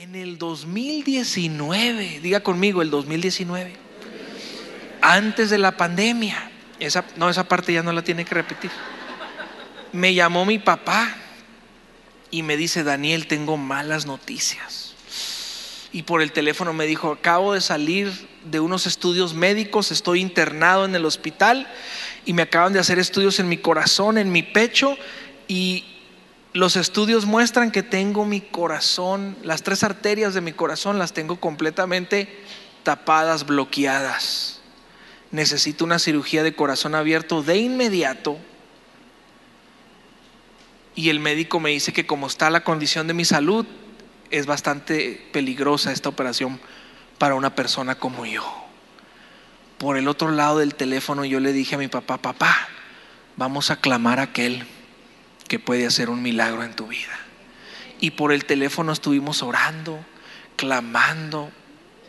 En el 2019, diga conmigo, el 2019, antes de la pandemia, esa, no, esa parte ya no la tiene que repetir. Me llamó mi papá y me dice, Daniel, tengo malas noticias. Y por el teléfono me dijo, acabo de salir de unos estudios médicos, estoy internado en el hospital y me acaban de hacer estudios en mi corazón, en mi pecho y los estudios muestran que tengo mi corazón, las tres arterias de mi corazón las tengo completamente tapadas, bloqueadas. Necesito una cirugía de corazón abierto de inmediato. Y el médico me dice que como está la condición de mi salud, es bastante peligrosa esta operación para una persona como yo. Por el otro lado del teléfono yo le dije a mi papá, papá, vamos a clamar a aquel que puede hacer un milagro en tu vida. Y por el teléfono estuvimos orando, clamando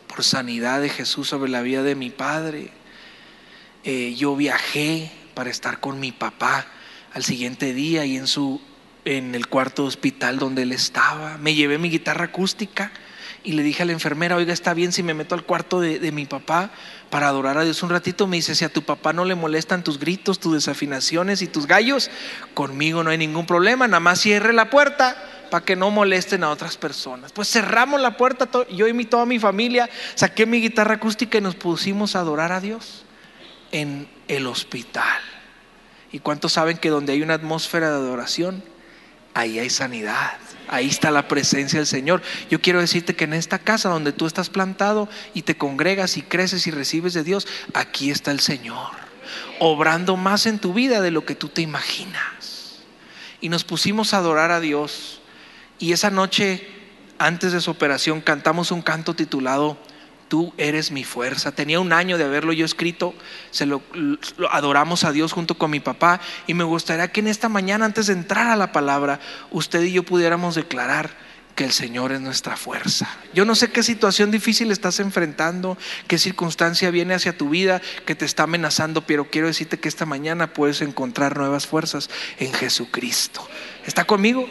por sanidad de Jesús sobre la vida de mi padre. Eh, yo viajé para estar con mi papá al siguiente día y en su en el cuarto hospital donde él estaba. Me llevé mi guitarra acústica y le dije a la enfermera, oiga, está bien si me meto al cuarto de, de, mi papá para adorar a Dios un ratito. Me dice, si a tu papá no le molestan tus gritos, tus desafinaciones y tus gallos, conmigo no hay ningún problema, nada más cierre la puerta para que no molesten a otras personas. Pues cerramos la puerta, yo y mi, toda mi familia, saqué mi guitarra acústica y nos pusimos a adorar a Dios en el hospital. ¿Y cuántos saben que donde hay una atmósfera de adoración, ahí hay sanidad? Ahí está la presencia del Señor. Yo quiero decirte que en esta casa donde tú estás plantado y te congregas y creces y recibes de Dios, aquí está el Señor, obrando más en tu vida de lo que tú te imaginas. Y nos pusimos a adorar a Dios. Y esa noche, antes de su operación, cantamos un canto titulado Tú eres mi fuerza. Tenía un año de haberlo yo escrito, se lo, lo, adoramos a Dios junto con mi papá y me gustaría que en esta mañana, antes de entrar a la palabra, usted y yo pudiéramos declarar que el Señor es nuestra fuerza. Yo no sé qué situación difícil estás enfrentando, qué circunstancia viene hacia tu vida que te está amenazando, pero quiero decirte que esta mañana puedes encontrar nuevas fuerzas en Jesucristo. ¿Está conmigo?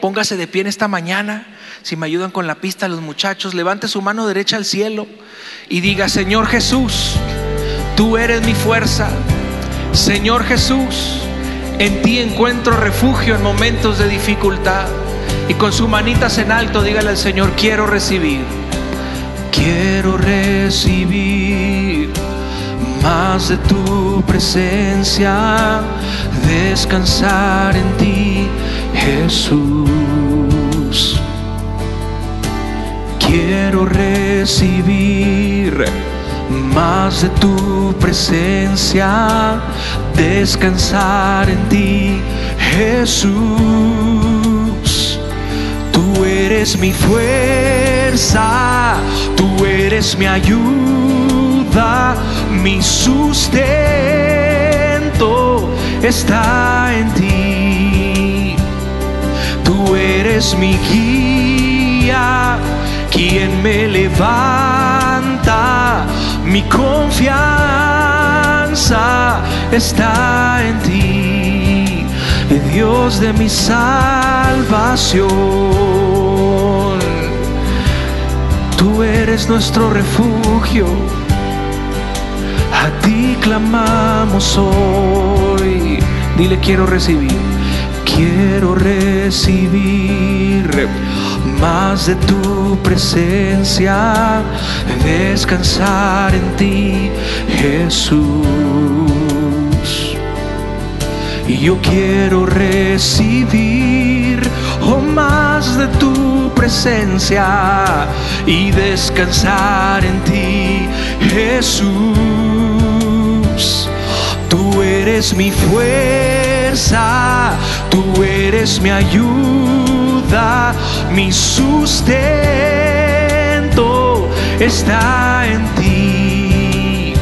Póngase de pie en esta mañana. Si me ayudan con la pista los muchachos, levante su mano derecha al cielo y diga, Señor Jesús, tú eres mi fuerza. Señor Jesús, en ti encuentro refugio en momentos de dificultad. Y con sus manitas en alto, dígale al Señor, quiero recibir. Quiero recibir más de tu presencia, descansar en ti, Jesús quiero recibir más de tu presencia, descansar en ti, Jesús. Tú eres mi fuerza, tú eres mi ayuda, mi sustento está en ti. Tú eres mi guía quien me levanta, mi confianza está en ti, Dios de mi salvación. Tú eres nuestro refugio, a ti clamamos hoy. Dile quiero recibir, quiero recibir más de tu presencia, descansar en ti, Jesús. Y yo quiero recibir oh, más de tu presencia y descansar en ti, Jesús. Tú eres mi fuerza, tú eres mi ayuda mi sustento está en ti.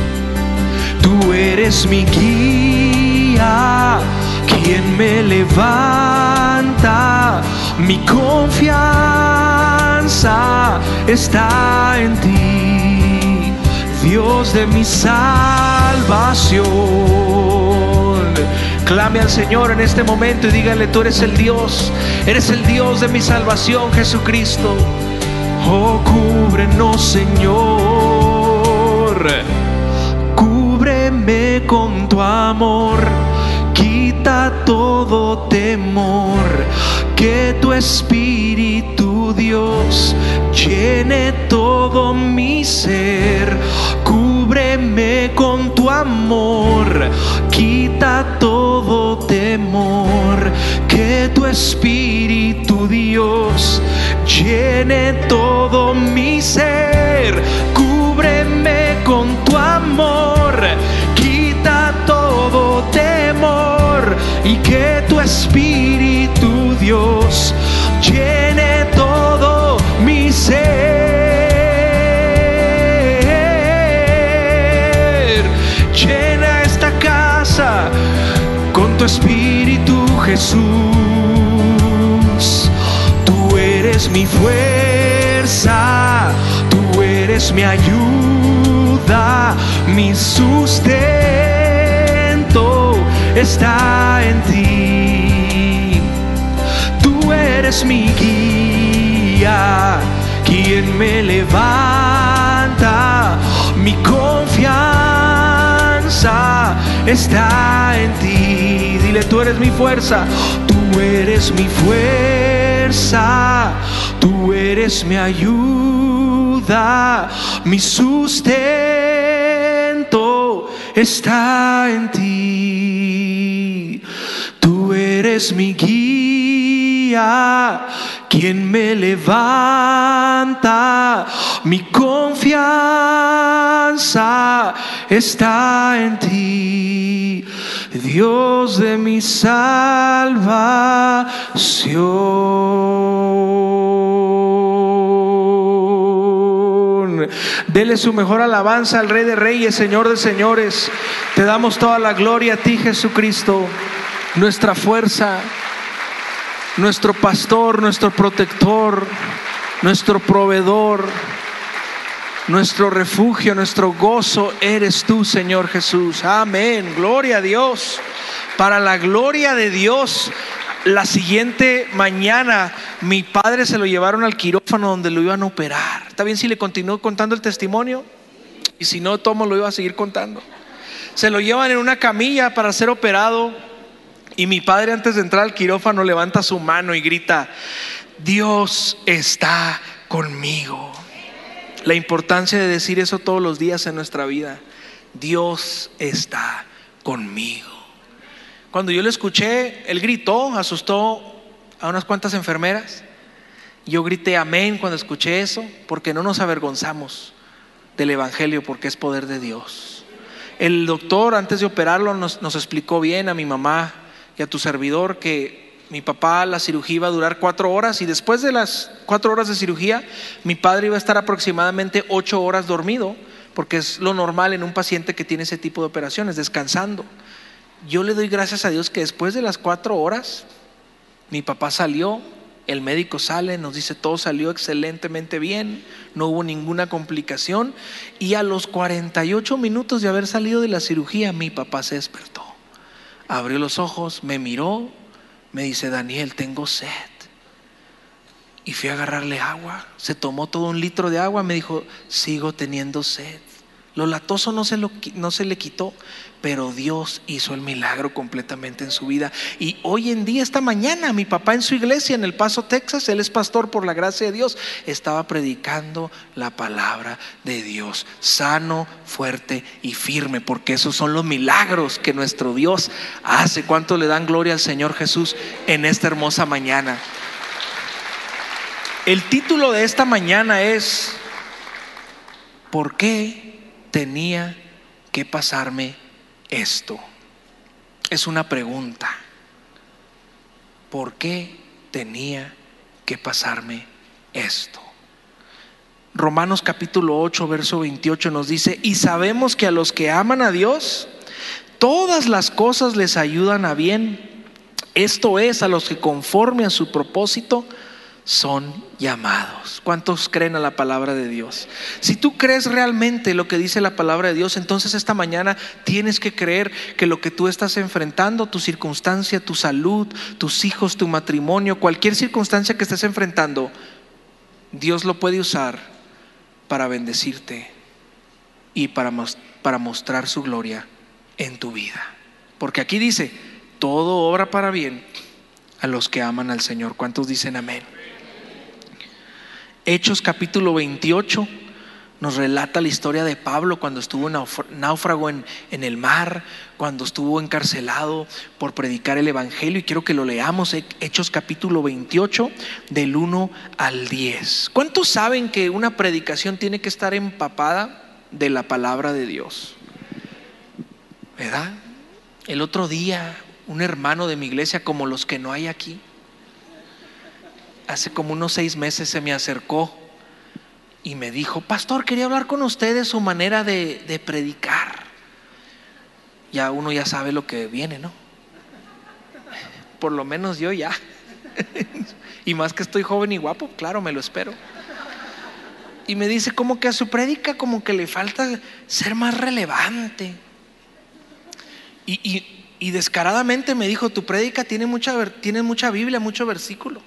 Tú eres mi guía, quien me levanta. Mi confianza está en ti, Dios de mi salvación. Clame al Señor en este momento y dígale, tú eres el Dios, eres el Dios de mi salvación, Jesucristo. Oh, cúbrenos, Señor. Cúbreme con tu amor. Quita todo temor. Que tu Espíritu, Dios, llene todo mi ser. Cúbreme con tu amor. Llene todo mi ser. Cúbreme con tu amor. Quita todo temor. Y que tu Espíritu, Dios, llene todo mi ser. Llena esta casa con tu Espíritu, Jesús. Mi fuerza, tú eres mi ayuda, mi sustento está en ti. Tú eres mi guía, quien me levanta, mi confianza está en ti. Dile, tú eres mi fuerza, tú eres mi fuerza, tú eres mi ayuda, mi sustento está en ti. Tú eres mi guía, quien me levanta, mi confianza está en ti, Dios de mi salvación. Dele su mejor alabanza al Rey de Reyes, Señor de Señores. Te damos toda la gloria a ti, Jesucristo, nuestra fuerza, nuestro pastor, nuestro protector, nuestro proveedor, nuestro refugio, nuestro gozo eres tú, Señor Jesús. Amén. Gloria a Dios. Para la gloria de Dios, la siguiente mañana mi padre se lo llevaron al quirófano donde lo iban a operar. ¿Está bien si le continúo contando el testimonio? Y si no, Tomo lo iba a seguir contando. Se lo llevan en una camilla para ser operado. Y mi padre antes de entrar al quirófano levanta su mano y grita, Dios está conmigo. La importancia de decir eso todos los días en nuestra vida. Dios está conmigo. Cuando yo lo escuché, él gritó, asustó a unas cuantas enfermeras. Yo grité amén cuando escuché eso, porque no nos avergonzamos del Evangelio, porque es poder de Dios. El doctor, antes de operarlo, nos, nos explicó bien a mi mamá y a tu servidor que mi papá la cirugía iba a durar cuatro horas y después de las cuatro horas de cirugía mi padre iba a estar aproximadamente ocho horas dormido porque es lo normal en un paciente que tiene ese tipo de operaciones, descansando. Yo le doy gracias a Dios que después de las cuatro horas mi papá salió, el médico sale, nos dice todo salió excelentemente bien, no hubo ninguna complicación y a los 48 minutos de haber salido de la cirugía mi papá se despertó abrió los ojos, me miró, me dice, Daniel, tengo sed. Y fui a agarrarle agua. Se tomó todo un litro de agua, me dijo, sigo teniendo sed. Lo latoso no se, lo, no se le quitó, pero Dios hizo el milagro completamente en su vida. Y hoy en día, esta mañana, mi papá en su iglesia en El Paso, Texas, él es pastor por la gracia de Dios, estaba predicando la palabra de Dios, sano, fuerte y firme, porque esos son los milagros que nuestro Dios hace. ¿Cuánto le dan gloria al Señor Jesús en esta hermosa mañana? El título de esta mañana es, ¿por qué tenía que pasarme esto? Es una pregunta. ¿Por qué tenía que pasarme esto? Romanos capítulo 8, verso 28 nos dice, y sabemos que a los que aman a Dios, todas las cosas les ayudan a bien. Esto es, a los que conforme a su propósito son llamados. ¿Cuántos creen a la palabra de Dios? Si tú crees realmente lo que dice la palabra de Dios, entonces esta mañana tienes que creer que lo que tú estás enfrentando, tu circunstancia, tu salud, tus hijos, tu matrimonio, cualquier circunstancia que estés enfrentando, Dios lo puede usar para bendecirte y para, para mostrar su gloria en tu vida. Porque aquí dice, todo obra para bien a los que aman al Señor. ¿Cuántos dicen amén? Hechos capítulo 28 nos relata la historia de Pablo cuando estuvo náufrago en, en, el mar, cuando estuvo encarcelado por predicar el Evangelio. Y quiero que lo leamos, Hechos capítulo 28, del 1 al 10. ¿Cuántos saben que una predicación tiene que estar empapada de la palabra de Dios? ¿Verdad? El otro día, un hermano de mi iglesia, como los que no hay aquí, hace como unos seis meses se me acercó y me dijo, pastor, quería hablar con usted de su manera de, predicar. Ya uno ya sabe lo que viene, ¿no? Por lo menos yo ya. y más que estoy joven y guapo, claro, me lo espero. Y me dice como que a su prédica como que le falta ser más relevante. Y, descaradamente me dijo, tu prédica tiene mucha, tiene mucha Biblia, mucho versículo.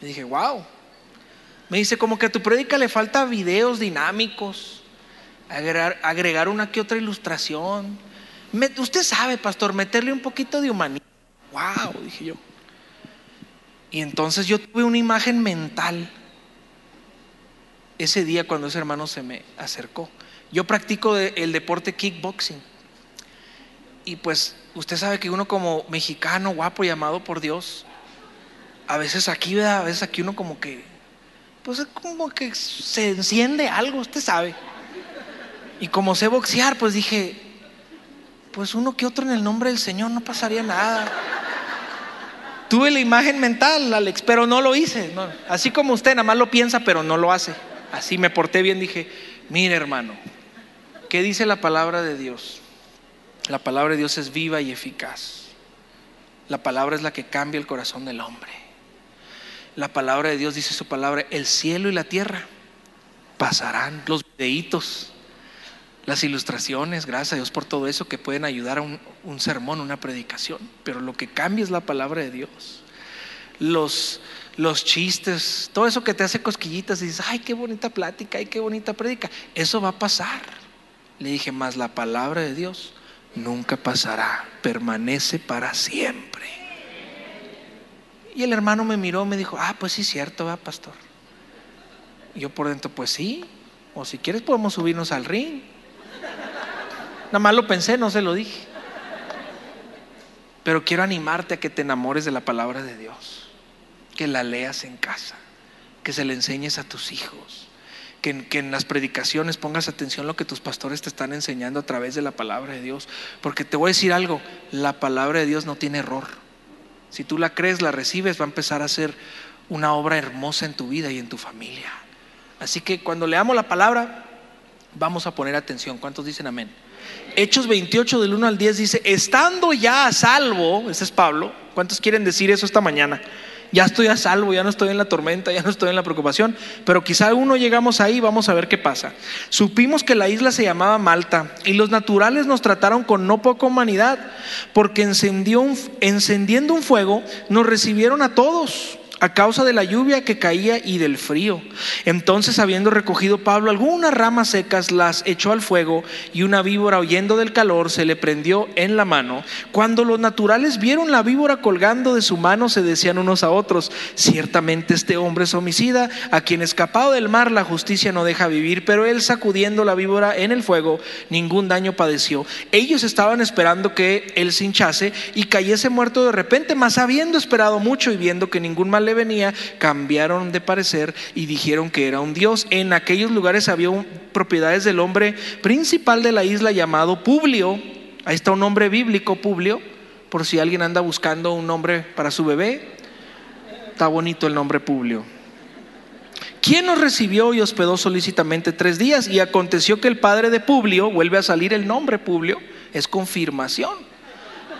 Y dije, wow. Me dice, como que a tu prédica le falta videos dinámicos, agregar, una que otra ilustración. usted sabe, pastor, meterle un poquito de humanidad. Wow, dije yo. Y entonces yo tuve una imagen mental ese día cuando ese hermano se me acercó. Yo practico el deporte kickboxing. Y pues usted sabe que uno como mexicano, guapo, llamado por Dios, a veces aquí, a veces aquí uno como que pues es como que se enciende algo, usted sabe. Y como sé boxear, pues dije, pues uno que otro en el nombre del Señor no pasaría nada. Tuve la imagen mental, Alex, pero no lo hice. Así como usted nada más lo piensa, pero no lo hace. Así me porté bien, dije, mire hermano, ¿qué dice la palabra de Dios? La palabra de Dios es viva y eficaz. La palabra es la que cambia el corazón del hombre la palabra de Dios dice su palabra, el cielo y la tierra pasarán, los videitos, las ilustraciones, gracias a Dios por todo eso que pueden ayudar a un, sermón, una predicación, pero lo que cambia es la palabra de Dios. Los, los chistes, todo eso que te hace cosquillitas y dices, ay, qué bonita plática, ay, qué bonita predica, eso va a pasar. Le dije, más la palabra de Dios nunca pasará, permanece para siempre. Y el hermano me miró, me dijo, ah, pues sí, cierto, va, pastor. Y yo por dentro, pues sí, o si quieres podemos subirnos al ring. Nada más lo pensé, no se lo dije. Pero quiero animarte a que te enamores de la palabra de Dios, que la leas en casa, que se la enseñes a tus hijos, que, que, en las predicaciones pongas atención a lo que tus pastores te están enseñando a través de la palabra de Dios. Porque te voy a decir algo, la palabra de Dios no tiene error. Si tú la crees, la recibes, va a empezar a ser una obra hermosa en tu vida y en tu familia. Así que cuando leamos la palabra, vamos a poner atención. ¿Cuántos dicen amén? Hechos 28 del 1 al 10 dice, estando ya a salvo, ese es Pablo, ¿cuántos quieren decir eso esta mañana? Ya estoy a salvo, ya no estoy en la tormenta, ya no estoy en la preocupación, pero quizá uno llegamos ahí, vamos a ver qué pasa. Supimos que la isla se llamaba Malta y los naturales nos trataron con no poca humanidad, porque encendió encendiendo un fuego nos recibieron a todos a causa de la lluvia que caía y del frío. Entonces, habiendo recogido Pablo algunas ramas secas, las echó al fuego y una víbora, oyendo del calor, se le prendió en la mano. Cuando los naturales vieron la víbora colgando de su mano, se decían unos a otros, ciertamente este hombre es homicida, a quien escapado del mar la justicia no deja vivir, pero él sacudiendo la víbora en el fuego, ningún daño padeció. Ellos estaban esperando que él se hinchase y cayese muerto de repente, mas habiendo esperado mucho y viendo que ningún mal venía, cambiaron de parecer y dijeron que era un dios. En aquellos lugares había propiedades del hombre principal de la isla llamado Publio. Ahí está un nombre bíblico, Publio, por si alguien anda buscando un nombre para su bebé. Está bonito el nombre Publio. ¿Quién nos recibió y hospedó solícitamente tres días? Y aconteció que el padre de Publio, vuelve a salir el nombre Publio, es confirmación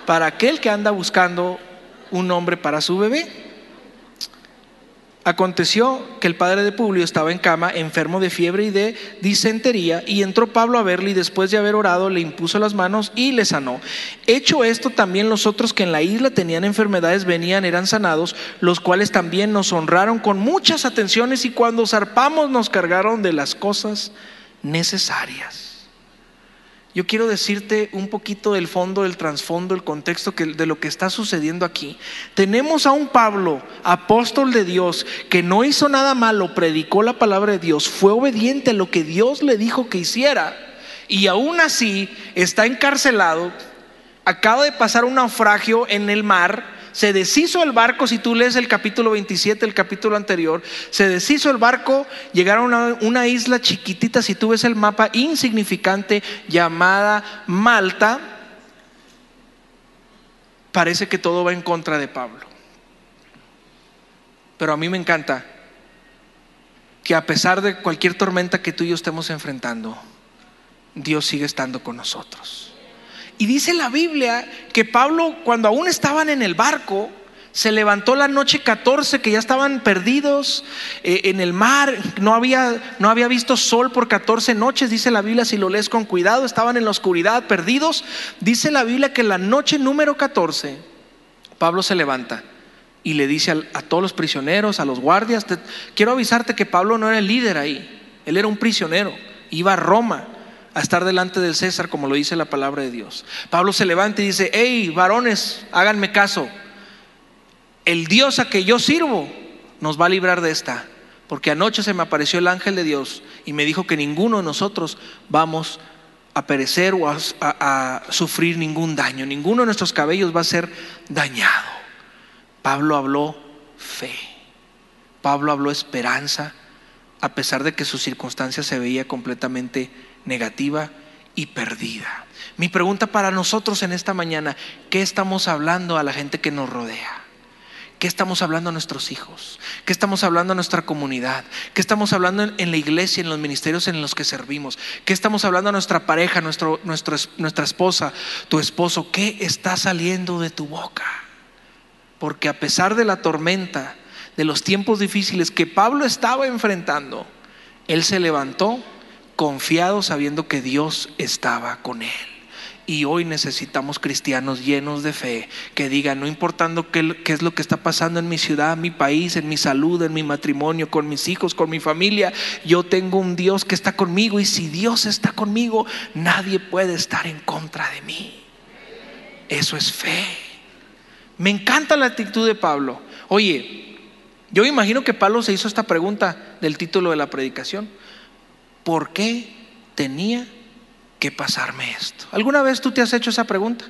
para aquel que anda buscando un nombre para su bebé. Aconteció que el padre de Publio estaba en cama, enfermo de fiebre y de disentería, y entró Pablo a verle y después de haber orado le impuso las manos y le sanó. Hecho esto, también los otros que en la isla tenían enfermedades venían, eran sanados, los cuales también nos honraron con muchas atenciones y cuando zarpamos nos cargaron de las cosas necesarias. Yo quiero decirte un poquito del fondo, del trasfondo, el contexto de lo que está sucediendo aquí. Tenemos a un Pablo, apóstol de Dios, que no hizo nada malo, predicó la palabra de Dios, fue obediente a lo que Dios le dijo que hiciera y aún así está encarcelado, acaba de pasar un naufragio en el mar se deshizo el barco, si tú lees el capítulo 27, el capítulo anterior, se deshizo el barco, llegaron a una isla chiquitita, si tú ves el mapa, insignificante, llamada Malta. Parece que todo va en contra de Pablo. Pero a mí me encanta que a pesar de cualquier tormenta que tú y yo estemos enfrentando, Dios sigue estando con nosotros. Y dice la Biblia que Pablo, cuando aún estaban en el barco, se levantó la noche 14, que ya estaban perdidos eh, en el mar, no había, no había visto sol por 14 noches, dice la Biblia, si lo lees con cuidado, estaban en la oscuridad, perdidos. Dice la Biblia que la noche número 14, Pablo se levanta y le dice a, todos los prisioneros, a los guardias, quiero avisarte que Pablo no era el líder ahí, él era un prisionero, iba a Roma a estar delante del César, como lo dice la palabra de Dios. Pablo se levanta y dice, hey, varones, háganme caso. El Dios a que yo sirvo nos va a librar de esta. Porque anoche se me apareció el ángel de Dios y me dijo que ninguno de nosotros vamos a perecer o a, a sufrir ningún daño. Ninguno de nuestros cabellos va a ser dañado. Pablo habló fe. Pablo habló esperanza, a pesar de que su circunstancia se veía completamente negativa y perdida. Mi pregunta para nosotros en esta mañana, ¿qué estamos hablando a la gente que nos rodea? ¿Qué estamos hablando a nuestros hijos? ¿Qué estamos hablando a nuestra comunidad? ¿Qué estamos hablando en, la iglesia, en los ministerios en los que servimos? ¿Qué estamos hablando a nuestra pareja, nuestra esposa, tu esposo? ¿Qué está saliendo de tu boca? Porque a pesar de la tormenta, de los tiempos difíciles que Pablo estaba enfrentando, él se levantó confiado sabiendo que Dios estaba con él. Y hoy necesitamos cristianos llenos de fe que digan, no importando qué, qué, es lo que está pasando en mi ciudad, en mi país, en mi salud, en mi matrimonio, con mis hijos, con mi familia, yo tengo un Dios que está conmigo y si Dios está conmigo, nadie puede estar en contra de mí. Eso es fe. Me encanta la actitud de Pablo. Oye, yo imagino que Pablo se hizo esta pregunta del título de la predicación. ¿Por qué tenía que pasarme esto? ¿Alguna vez tú te has hecho esa pregunta?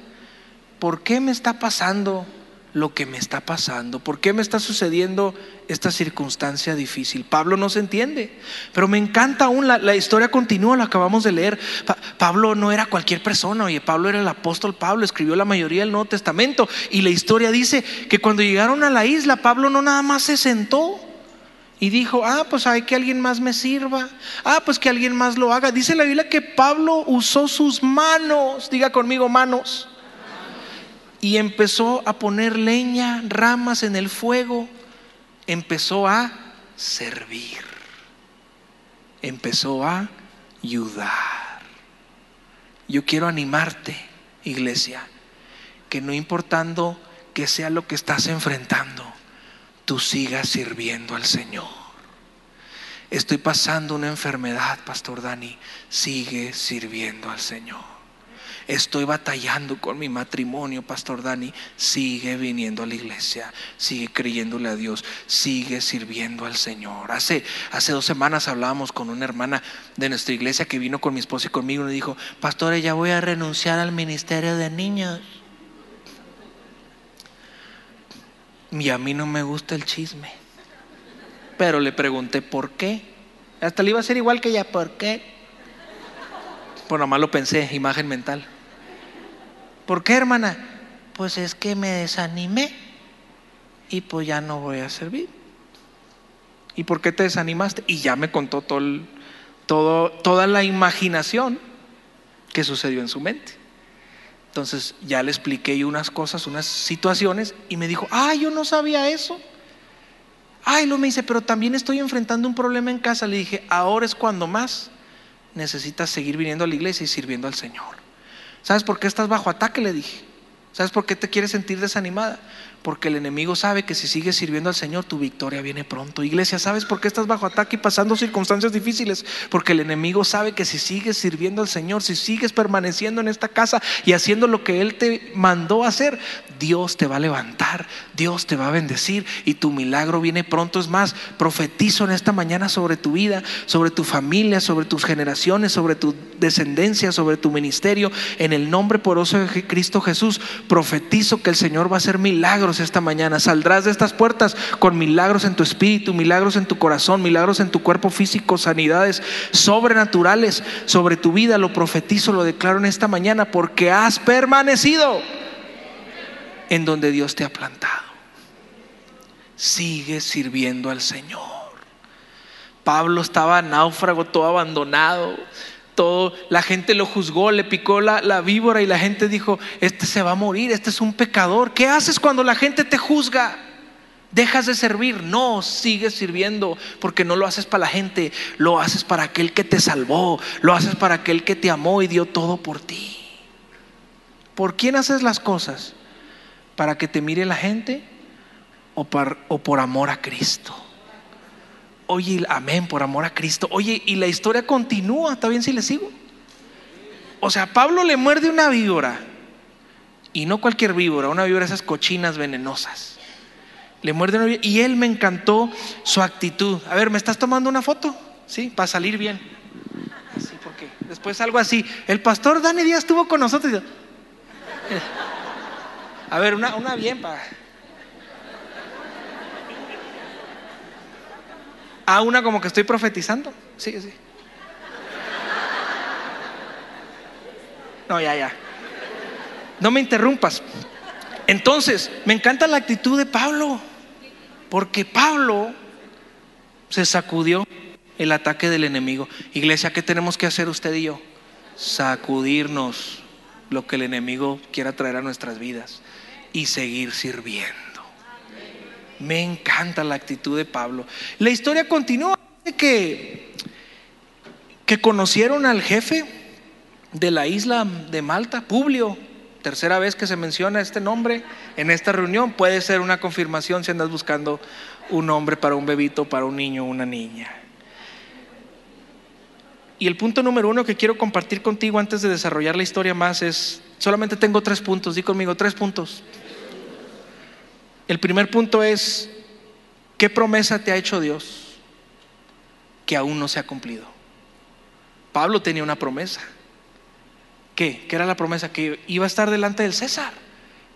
¿Por qué me está pasando lo que me está pasando? ¿Por qué me está sucediendo esta circunstancia difícil? Pablo no se entiende, pero me encanta aún, la, historia continúa, la acabamos de leer. Pablo no era cualquier persona, oye, Pablo era el apóstol Pablo, escribió la mayoría del Nuevo Testamento y la historia dice que cuando llegaron a la isla, Pablo no nada más se sentó, y dijo, ah, pues hay que alguien más me sirva. Ah, pues que alguien más lo haga. Dice la Biblia que Pablo usó sus manos, diga conmigo manos, y empezó a poner leña, ramas en el fuego. Empezó a servir. Empezó a ayudar. Yo quiero animarte, iglesia, que no importando que sea lo que estás enfrentando, tú sigas sirviendo al Señor. Estoy pasando una enfermedad, Pastor Dani, sigue sirviendo al Señor. Estoy batallando con mi matrimonio, Pastor Dani, sigue viniendo a la iglesia, sigue creyéndole a Dios, sigue sirviendo al Señor. Hace, hace dos semanas hablábamos con una hermana de nuestra iglesia que vino con mi esposa y conmigo y dijo, Pastor, ya voy a renunciar al ministerio de niños. Y a mí no me gusta el chisme. Pero le pregunté por qué. Hasta le iba a ser igual que ella, ¿por qué? Por nada más lo pensé, imagen mental. ¿Por qué, hermana? Pues es que me desanimé y pues ya no voy a servir. ¿Y por qué te desanimaste? Y ya me contó todo toda la imaginación que sucedió en su mente. Entonces ya le expliqué unas cosas, unas situaciones y me dijo, ah, yo no sabía eso. Ay, lo me dice, pero también estoy enfrentando un problema en casa. Le dije, ahora es cuando más necesitas seguir viniendo a la iglesia y sirviendo al Señor. ¿Sabes por qué estás bajo ataque? Le dije. ¿Sabes por qué te quieres sentir desanimada? Porque el enemigo sabe que si sigues sirviendo al Señor, tu victoria viene pronto. Iglesia, ¿sabes por qué estás bajo ataque y pasando circunstancias difíciles? Porque el enemigo sabe que si sigues sirviendo al Señor, si sigues permaneciendo en esta casa y haciendo lo que Él te mandó hacer, Dios te va a levantar, Dios te va a bendecir y tu milagro viene pronto. Es más, profetizo en esta mañana sobre tu vida, sobre tu familia, sobre tus generaciones, sobre tu descendencia, sobre tu ministerio. En el nombre poderoso de Cristo Jesús, profetizo que el Señor va a hacer milagros esta mañana. Saldrás de estas puertas con milagros en tu espíritu, milagros en tu corazón, milagros en tu cuerpo físico, sanidades sobrenaturales sobre tu vida. Lo profetizo, lo declaro en esta mañana porque has permanecido en donde Dios te ha plantado. Sigue sirviendo al Señor. Pablo estaba náufrago, todo abandonado, todo, la gente lo juzgó, le picó la, víbora y la gente dijo, este se va a morir, este es un pecador. ¿Qué haces cuando la gente te juzga? ¿Dejas de servir? No, sigues sirviendo porque no lo haces para la gente, lo haces para aquel que te salvó, lo haces para aquel que te amó y dio todo por ti. ¿Por quién haces las cosas? ¿Para que te mire la gente o por amor a Cristo? Oye, amén, por amor a Cristo. Oye, y la historia continúa, ¿está bien si le sigo? O sea, Pablo le muerde una víbora. Y no cualquier víbora, una víbora esas cochinas venenosas. Le muerde una víbora. Y él me encantó su actitud. A ver, ¿me estás tomando una foto? Sí, para salir bien. Así, porque después algo así. El pastor Dani Díaz estuvo con nosotros. A ver, una, una bien para. Ah, una como que estoy profetizando. Sí, sí. No, ya, ya. No me interrumpas. Entonces, me encanta la actitud de Pablo, porque Pablo se sacudió el ataque del enemigo. Iglesia, ¿qué tenemos que hacer usted y yo? Sacudirnos lo que el enemigo quiera traer a nuestras vidas y seguir sirviendo. Me encanta la actitud de Pablo. La historia continúa que, que conocieron al jefe de la isla de Malta, Publio. Tercera vez que se menciona este nombre en esta reunión. Puede ser una confirmación si andas buscando un nombre para un bebito, para un niño una niña. Y el punto número uno que quiero compartir contigo antes de desarrollar la historia más es, solamente tengo tres puntos, di conmigo, tres puntos. El primer punto es, ¿qué promesa te ha hecho Dios que aún no se ha cumplido? Pablo tenía una promesa. ¿Qué? ¿Qué era la promesa? Que iba a estar delante del César,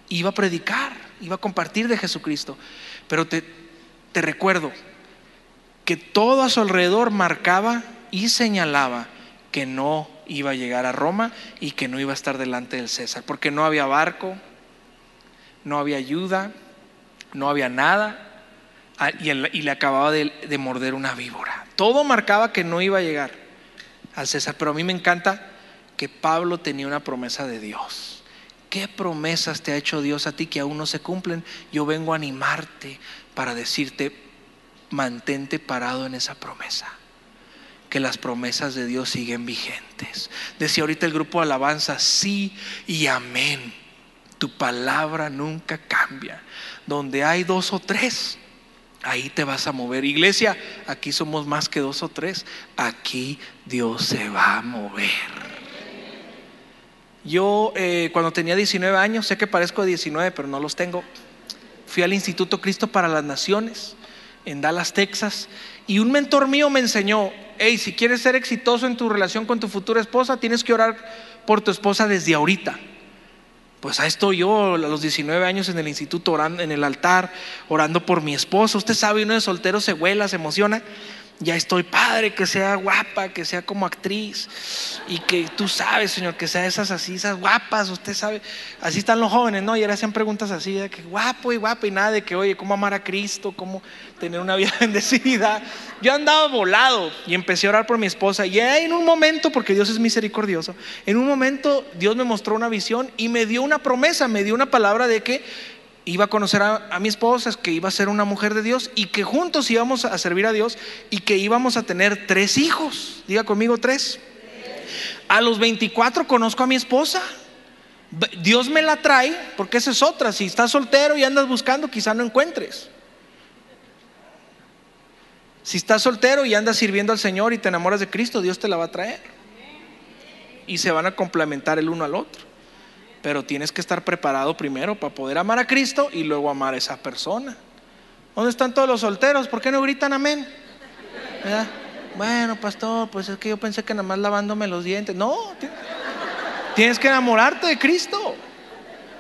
iba a predicar, iba a compartir de Jesucristo. Pero te, te recuerdo que todo a su alrededor marcaba y señalaba que no iba a llegar a Roma y que no iba a estar delante del César, porque no había barco, no había ayuda, no había nada ah, y, le acababa de, de morder una víbora. Todo marcaba que no iba a llegar al César, pero a mí me encanta que Pablo tenía una promesa de Dios. ¿Qué promesas te ha hecho Dios a ti que aún no se cumplen? Yo vengo a animarte para decirte, mantente parado en esa promesa que las promesas de Dios siguen vigentes. Decía ahorita el grupo de alabanza, sí y amén. Tu palabra nunca cambia. Donde hay dos o tres, ahí te vas a mover. Iglesia, aquí somos más que dos o tres. Aquí Dios se va a mover. Yo eh, cuando tenía 19 años, sé que parezco de 19, pero no los tengo, fui al Instituto Cristo para las Naciones en Dallas, Texas, y un mentor mío me enseñó, hey, si quieres ser exitoso en tu relación con tu futura esposa, tienes que orar por tu esposa desde ahorita. Pues ahí estoy yo a los 19 años en el instituto orando en el altar, orando por mi esposa. Usted sabe, uno de soltero se huela, se emociona ya estoy padre, que sea guapa, que sea como actriz y que tú sabes, Señor, que sea esas así, esas guapas, usted sabe, así están los jóvenes, ¿no? Y ahora hacen preguntas así, de que guapo y guapa y nada de que, oye, ¿cómo amar a Cristo? ¿Cómo tener una vida bendecida? Yo andaba volado y empecé a orar por mi esposa y en un momento, porque Dios es misericordioso, en un momento Dios me mostró una visión y me dio una promesa, me dio una palabra de que iba a conocer a, mi esposa, que iba a ser una mujer de Dios y que juntos íbamos a servir a Dios y que íbamos a tener tres hijos. Diga conmigo tres. A los 24 conozco a mi esposa. Dios me la trae, porque esa es otra. Si estás soltero y andas buscando, quizá no encuentres. Si estás soltero y andas sirviendo al Señor y te enamoras de Cristo, Dios te la va a traer. Y se van a complementar el uno al otro. Pero tienes que estar preparado primero para poder amar a Cristo y luego amar a esa persona. ¿Dónde están todos los solteros? ¿Por qué no gritan amén? Bueno, pastor, pues es que yo pensé que nada más lavándome los dientes. No, tienes que enamorarte de Cristo.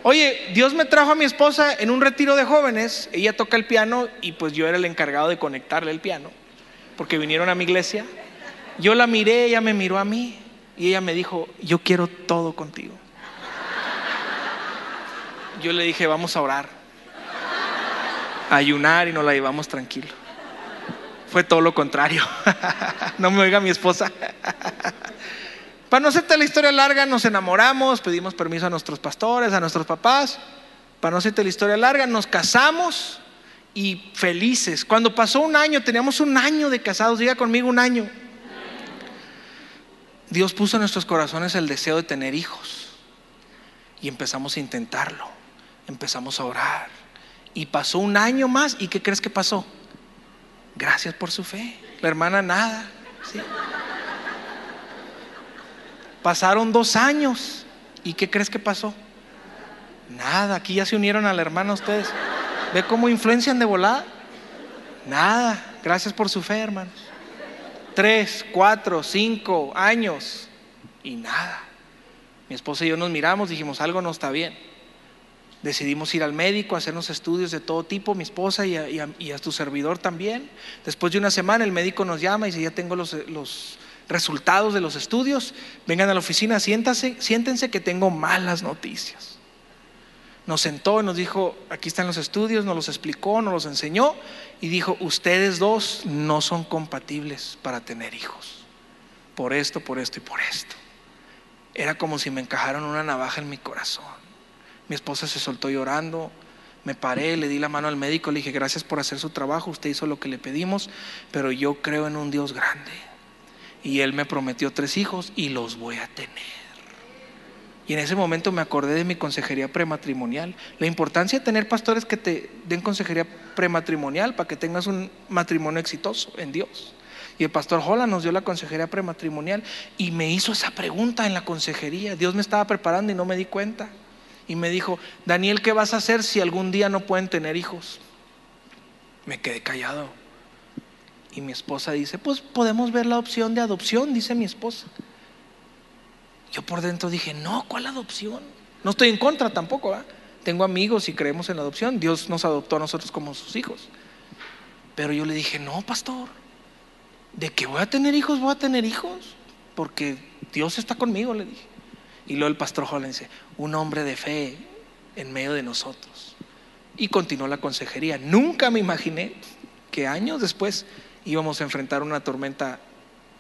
Oye, Dios me trajo a mi esposa en un retiro de jóvenes, ella toca el piano y pues yo era el encargado de conectarle el piano, porque vinieron a mi iglesia. Yo la miré, ella me miró a mí y ella me dijo, yo quiero todo contigo yo le dije, vamos a orar, ayunar y nos la llevamos tranquilo. Fue todo lo contrario. no me oiga mi esposa. Para no hacerte la historia larga, nos enamoramos, pedimos permiso a nuestros pastores, a nuestros papás. Para no hacerte la historia larga, nos casamos y felices. Cuando pasó un año, teníamos un año de casados, diga conmigo un año. Dios puso en nuestros corazones el deseo de tener hijos y empezamos a intentarlo empezamos a orar. Y pasó un año más. ¿Y qué crees que pasó? Gracias por su fe. La hermana nada. Pasaron dos años. ¿Y qué crees que pasó? Nada. Aquí ya se unieron a la hermana ustedes. ¿Ve cómo influencian de volada? Nada. Gracias por su fe, hermanos. Tres, cuatro, cinco años. Y nada. Mi esposa y yo nos miramos, dijimos, algo no está bien decidimos ir al médico, hacernos estudios de todo tipo, mi esposa y a, tu servidor también. Después de una semana el médico nos llama y dice, ya tengo los, resultados de los estudios, vengan a la oficina, siéntense que tengo malas noticias. Nos sentó y nos dijo, aquí están los estudios, nos los explicó, nos los enseñó y dijo, ustedes dos no son compatibles para tener hijos. Por esto, por esto y por esto. Era como si me encajaron una navaja en mi corazón. Mi esposa se soltó llorando. Me paré, le di la mano al médico, le dije, gracias por hacer su trabajo, usted hizo lo que le pedimos, pero yo creo en un Dios grande. Y él me prometió tres hijos y los voy a tener. Y en ese momento me acordé de mi consejería prematrimonial. La importancia de tener pastores que te den consejería prematrimonial para que tengas un matrimonio exitoso en Dios. Y el pastor Holland nos dio la consejería prematrimonial y me hizo esa pregunta en la consejería. Dios me estaba preparando y no me di cuenta y me dijo, Daniel, ¿qué vas a hacer si algún día no pueden tener hijos? Me quedé callado. Y mi esposa dice, pues podemos ver la opción de adopción, dice mi esposa. Yo por dentro dije, no, ¿cuál adopción? No estoy en contra tampoco. Tengo amigos y creemos en la adopción. Dios nos adoptó a nosotros como sus hijos. Pero yo le dije, no, pastor, ¿de que voy a tener hijos? Voy a tener hijos. Porque Dios está conmigo, le dije. Y luego el pastor Holland dice, un hombre de fe en medio de nosotros. Y continuó la consejería. Nunca me imaginé que años después íbamos a enfrentar una tormenta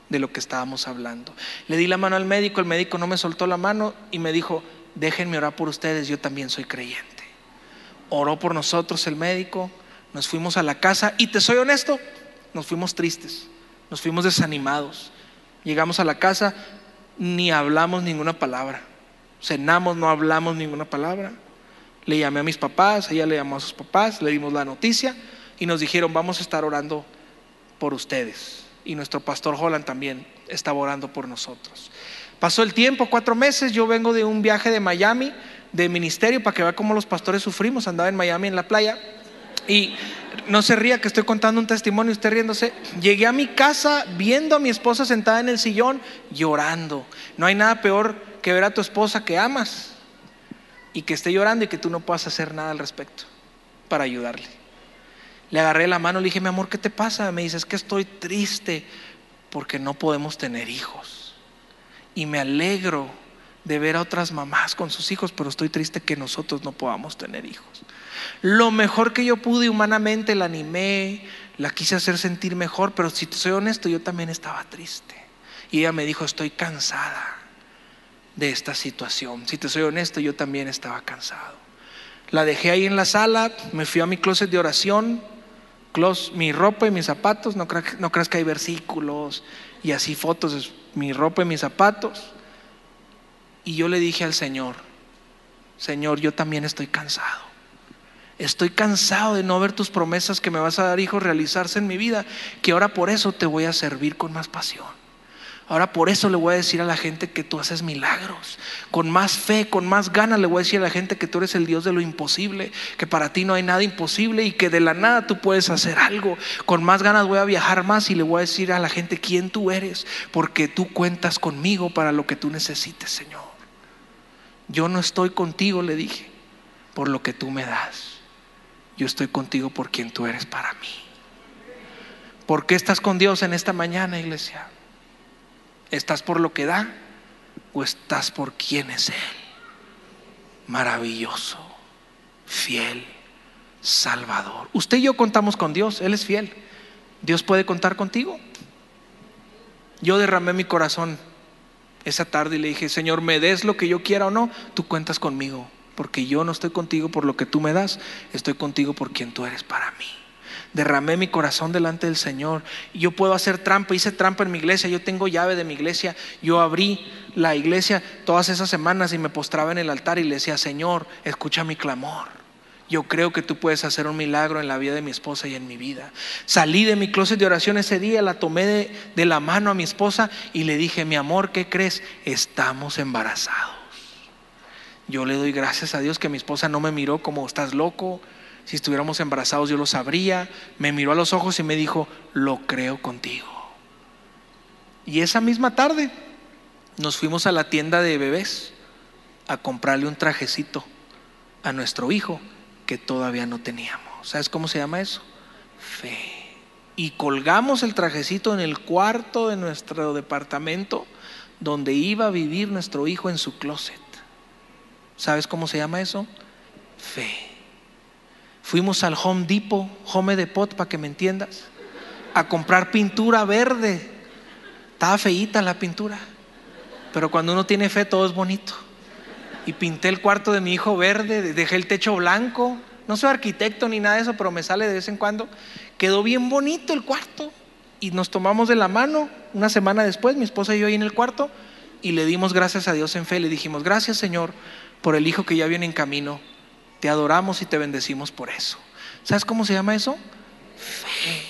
de lo que estábamos hablando. Le di la mano al médico, el médico no me soltó la mano y me dijo, déjenme orar por ustedes, yo también soy creyente. Oró por nosotros el médico, nos fuimos a la casa y te soy honesto, nos fuimos tristes, nos fuimos desanimados. Llegamos a la casa, ni hablamos ninguna palabra. Cenamos, no hablamos ninguna palabra. Le llamé a mis papás, ella le llamó a sus papás, le dimos la noticia y nos dijeron, vamos a estar orando por ustedes. Y nuestro pastor Holland también estaba orando por nosotros. Pasó el tiempo, cuatro meses, yo vengo de un viaje de Miami, de ministerio, para que vea cómo los pastores sufrimos. Andaba en Miami en la playa y no se ría que estoy contando un testimonio, usted riéndose. Llegué a mi casa viendo a mi esposa sentada en el sillón llorando. No hay nada peor que ver a tu esposa que amas y que esté llorando y que tú no puedas hacer nada al respecto para ayudarle. Le agarré la mano, le dije, mi amor, ¿qué te pasa? Me dice, es que estoy triste porque no podemos tener hijos. Y me alegro de ver a otras mamás con sus hijos, pero estoy triste que nosotros no podamos tener hijos. Lo mejor que yo pude humanamente la animé, la quise hacer sentir mejor, pero si te soy honesto, yo también estaba triste. Y ella me dijo, estoy cansada de esta situación. Si te soy honesto, yo también estaba cansado. La dejé ahí en la sala, me fui a mi closet de oración, mi ropa y mis zapatos, no, creas, no creas que hay versículos y así fotos, mi ropa y mis zapatos. Y yo le dije al Señor, Señor, yo también estoy cansado. Estoy cansado de no ver tus promesas que me vas a dar, hijos, realizarse en mi vida, que ahora por eso te voy a servir con más pasión. Ahora por eso le voy a decir a la gente que tú haces milagros. Con más fe, con más ganas le voy a decir a la gente que tú eres el Dios de lo imposible, que para ti no hay nada imposible y que de la nada tú puedes hacer algo. Con más ganas voy a viajar más y le voy a decir a la gente quién tú eres, porque tú cuentas conmigo para lo que tú necesites, Señor. Yo no estoy contigo, le dije, por lo que tú me das. Yo estoy contigo por quien tú eres para mí. ¿Por qué estás con Dios en esta mañana, iglesia? ¿Estás por lo que da o estás por quién es Él? Maravilloso, fiel, salvador. Usted y yo contamos con Dios, Él es fiel. ¿Dios puede contar contigo? Yo derramé mi corazón esa tarde y le dije, Señor, me des lo que yo quiera o no, tú cuentas conmigo, porque yo no estoy contigo por lo que tú me das, estoy contigo por quien tú eres para mí derramé mi corazón delante del Señor. Yo puedo hacer trampa, hice trampa en mi iglesia, yo tengo llave de mi iglesia, yo abrí la iglesia todas esas semanas y me postraba en el altar y le decía, Señor, escucha mi clamor. Yo creo que tú puedes hacer un milagro en la vida de mi esposa y en mi vida. Salí de mi closet de oración ese día, la tomé de, de la mano a mi esposa y le dije, mi amor, ¿qué crees? Estamos embarazados. Yo le doy gracias a Dios que mi esposa no me miró como estás loco, si estuviéramos embarazados yo lo sabría. Me miró a los ojos y me dijo, lo creo contigo. Y esa misma tarde nos fuimos a la tienda de bebés a comprarle un trajecito a nuestro hijo que todavía no teníamos. ¿Sabes cómo se llama eso? Fe. Y colgamos el trajecito en el cuarto de nuestro departamento donde iba a vivir nuestro hijo en su closet. ¿Sabes cómo se llama eso? Fe. Fuimos al Home Depot, Home Depot, para que me entiendas, a comprar pintura verde. Estaba feíta la pintura, pero cuando uno tiene fe todo es bonito. Y pinté el cuarto de mi hijo verde, dejé el techo blanco. No soy arquitecto ni nada de eso, pero me sale de vez en cuando. Quedó bien bonito el cuarto. Y nos tomamos de la mano una semana después, mi esposa y yo ahí en el cuarto, y le dimos gracias a Dios en fe. Le dijimos, gracias Señor por el hijo que ya viene en camino te adoramos y te bendecimos por eso. ¿Sabes cómo se llama eso? Fe.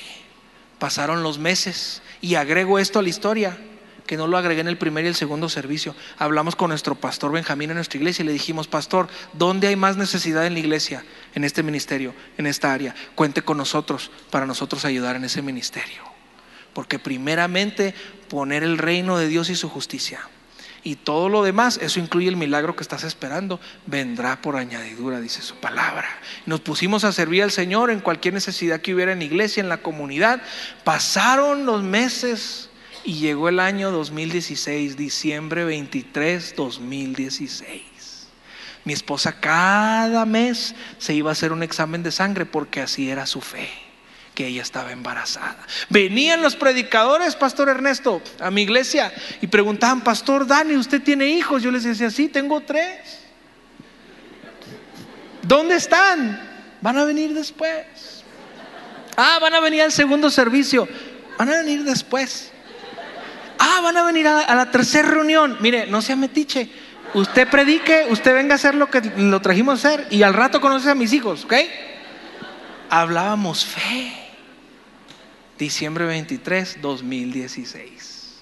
Pasaron los meses y agrego esto a la historia, que no lo agregué en el primer y el segundo servicio. Hablamos con nuestro pastor Benjamín en nuestra iglesia y le dijimos, pastor, ¿dónde hay más necesidad en la iglesia, en este ministerio, en esta área? Cuente con nosotros para nosotros ayudar en ese ministerio. Porque primeramente poner el reino de Dios y su justicia y todo lo demás, eso incluye el milagro que estás esperando, vendrá por añadidura, dice su palabra. Nos pusimos a servir al Señor en cualquier necesidad que hubiera en la iglesia, en la comunidad. Pasaron los meses y llegó el año 2016, diciembre 23, 2016. Mi esposa cada mes se iba a hacer un examen de sangre porque así era su fe ella estaba embarazada. Venían los predicadores, Pastor Ernesto, a mi iglesia y preguntaban, Pastor Dani, ¿usted tiene hijos? Yo les decía, sí, tengo tres. ¿Dónde están? Van a venir después. Ah, van a venir al segundo servicio. Van a venir después. Ah, van a venir a, la tercera reunión. Mire, no sea metiche. Usted predique, usted venga a hacer lo que lo trajimos a hacer y al rato conoce a mis hijos, ¿ok? Hablábamos fe diciembre 23, 2016.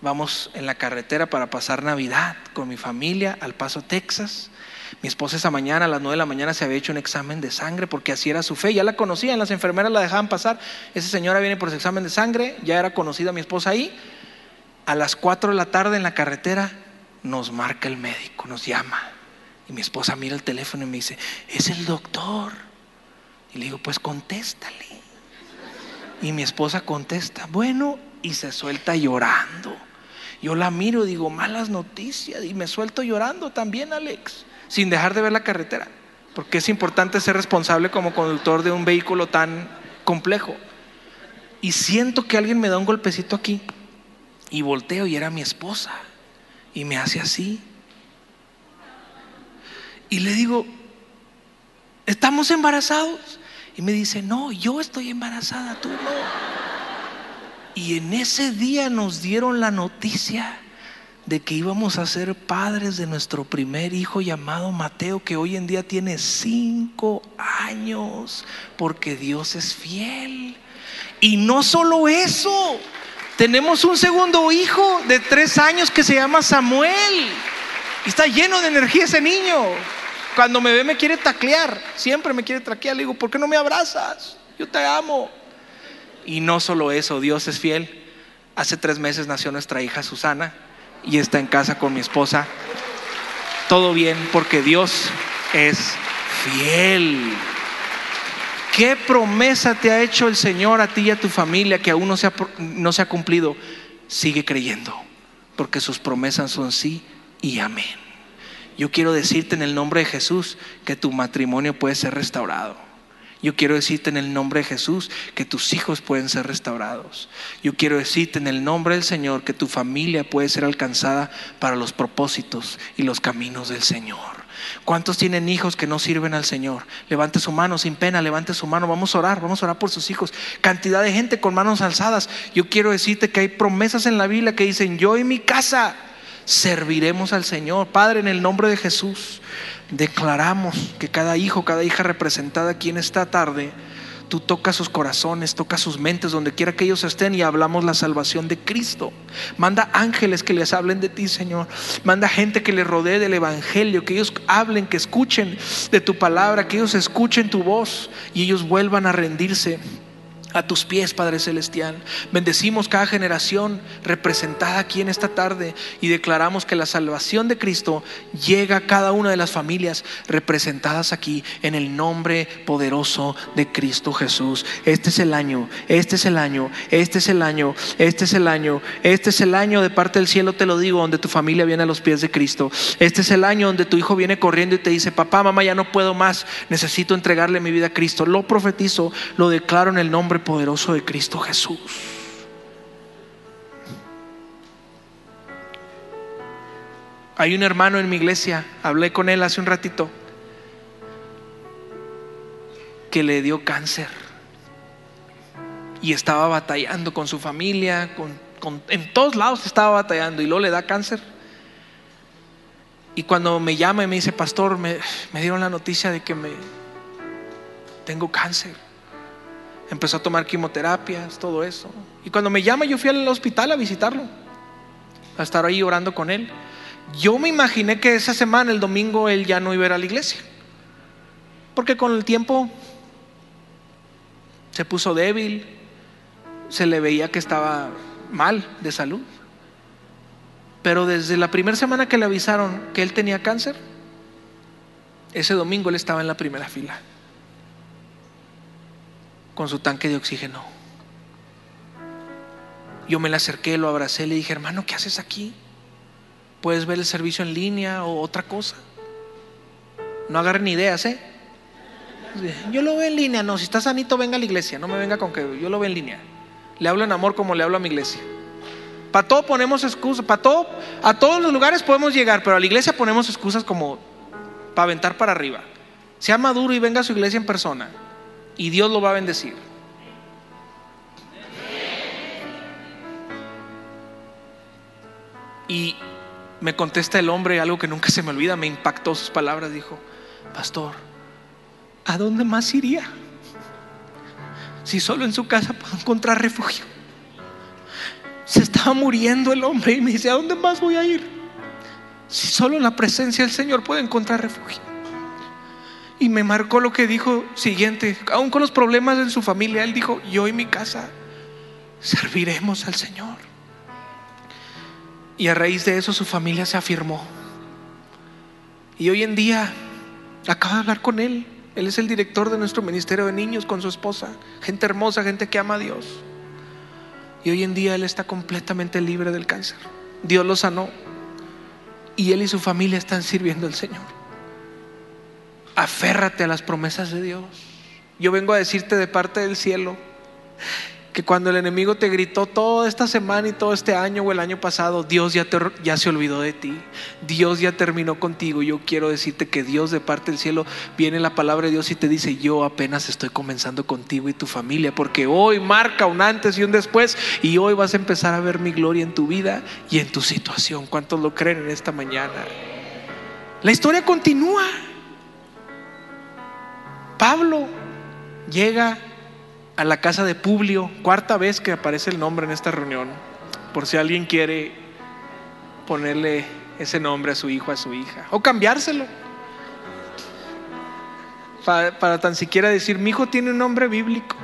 Vamos en la carretera para pasar Navidad con mi familia al Paso, Texas. Mi esposa esa mañana, a las 9 de la mañana, se había hecho un examen de sangre porque así era su fe. Ya la conocían, las enfermeras la dejaban pasar. Esa señora viene por su examen de sangre, ya era conocida mi esposa ahí. A las 4 de la tarde en la carretera nos marca el médico, nos llama. Y mi esposa mira el teléfono y me dice, es el doctor. Y le digo, pues contéstale. Y mi esposa contesta, bueno, y se suelta llorando. Yo la miro digo, malas noticias, y me suelto llorando también, Alex, sin dejar de ver la carretera, porque es importante ser responsable como conductor de un vehículo tan complejo. Y siento que alguien me da un golpecito aquí, y volteo y era mi esposa, y me hace así. Y le digo, estamos embarazados. Y me dice, no, yo estoy embarazada, tú no. Y en ese día nos dieron la noticia de que íbamos a ser padres de nuestro primer hijo llamado Mateo, que hoy en día tiene cinco años, porque Dios es fiel. Y no solo eso, tenemos un segundo hijo de tres años que se llama Samuel. Y está lleno de energía ese niño. Cuando me ve me quiere taclear, siempre me quiere taclear. Le digo, ¿por qué no me abrazas? Yo te amo. Y no solo eso, Dios es fiel. Hace tres meses nació nuestra hija Susana y está en casa con mi esposa. Todo bien porque Dios es fiel. ¿Qué promesa te ha hecho el Señor a ti y a tu familia que aún no se ha, no se ha cumplido? Sigue creyendo, porque sus promesas son sí y amén. Yo quiero decirte en el nombre de Jesús que tu matrimonio puede ser restaurado. Yo quiero decirte en el nombre de Jesús que tus hijos pueden ser restaurados. Yo quiero decirte en el nombre del Señor que tu familia puede ser alcanzada para los propósitos y los caminos del Señor. ¿Cuántos tienen hijos que no sirven al Señor? Levante su mano sin pena, levante su mano. Vamos a orar, vamos a orar por sus hijos. Cantidad de gente con manos alzadas. Yo quiero decirte que hay promesas en la Biblia que dicen, yo y mi casa serviremos al Señor. Padre, en el nombre de Jesús declaramos que cada hijo, cada hija representada aquí en esta tarde, tú tocas sus corazones, tocas sus mentes, donde quiera que ellos estén y hablamos la salvación de Cristo. Manda ángeles que les hablen de ti, Señor. Manda gente que les rodee del Evangelio, que ellos hablen, que escuchen de tu palabra, que ellos escuchen tu voz y ellos vuelvan a rendirse a tus pies, Padre Celestial. Bendecimos cada generación representada aquí en esta tarde y declaramos que la salvación de Cristo llega a cada una de las familias representadas aquí en el nombre poderoso de Cristo Jesús. Este es el año, este es el año, este es el año, este es el año, este es el año de parte del cielo, te lo digo, donde tu familia viene a los pies de Cristo. Este es el año donde tu hijo viene corriendo y te dice, papá, mamá, ya no puedo más, necesito entregarle mi vida a Cristo. Lo profetizo, lo declaro en el nombre poderoso de Cristo Jesús. Hay un hermano en mi iglesia, hablé con él hace un ratito, que le dio cáncer y estaba batallando con su familia, con, en todos lados estaba batallando y luego le da cáncer. Y cuando me llama y me dice, pastor, me, me dieron la noticia de que me tengo cáncer empezó a tomar quimioterapias, todo eso. Y cuando me llama, yo fui al hospital a visitarlo, a estar ahí orando con él. Yo me imaginé que esa semana, el domingo, él ya no iba a ir a la iglesia, porque con el tiempo se puso débil, se le veía que estaba mal de salud. Pero desde la primera semana que le avisaron que él tenía cáncer, ese domingo él estaba en la primera fila con su tanque de oxígeno. Yo me le acerqué, lo abracé, le dije, hermano, ¿qué haces aquí? ¿Puedes ver el servicio en línea o otra cosa? No agarren ideas, ¿eh? Yo lo veo en línea, no, si está sanito, venga a la iglesia, no me venga con que yo lo veo en línea. Le hablo en amor como le hablo a mi iglesia. Para todo ponemos excusas, para todo, a todos los lugares podemos llegar, pero a la iglesia ponemos excusas como para aventar para arriba. Sea maduro y venga a su iglesia en persona y Dios lo va a bendecir. Y me contesta el hombre algo que nunca se me olvida, me impactó sus palabras, dijo, pastor, ¿a dónde más iría? Si solo en su casa puedo encontrar refugio. Se estaba muriendo el hombre y me dice, ¿a dónde más voy a ir? Si solo en la presencia del Señor puedo encontrar refugio. Y me marcó lo que dijo siguiente, aún con los problemas en su familia, él dijo, yo y mi casa serviremos al Señor. Y a raíz de eso su familia se afirmó. Y hoy en día acabo de hablar con él. Él es el director de nuestro ministerio de niños con su esposa. Gente hermosa, gente que ama a Dios. Y hoy en día él está completamente libre del cáncer. Dios lo sanó. Y él y su familia están sirviendo al Señor aférrate a las promesas de Dios. Yo vengo a decirte de parte del cielo que cuando el enemigo te gritó toda esta semana y todo este año o el año pasado, Dios ya, ya se olvidó de ti, Dios ya terminó contigo. Yo quiero decirte que Dios de parte del cielo viene la palabra de Dios y te dice, yo apenas estoy comenzando contigo y tu familia, porque hoy marca un antes y un después y hoy vas a empezar a ver mi gloria en tu vida y en tu situación. ¿Cuántos lo creen en esta mañana? La historia continúa. Pablo llega a la casa de Publio, cuarta vez que aparece el nombre en esta reunión, por si alguien quiere ponerle ese nombre a su hijo, a su hija, o cambiárselo. Para, tan siquiera decir, mi hijo tiene un nombre bíblico.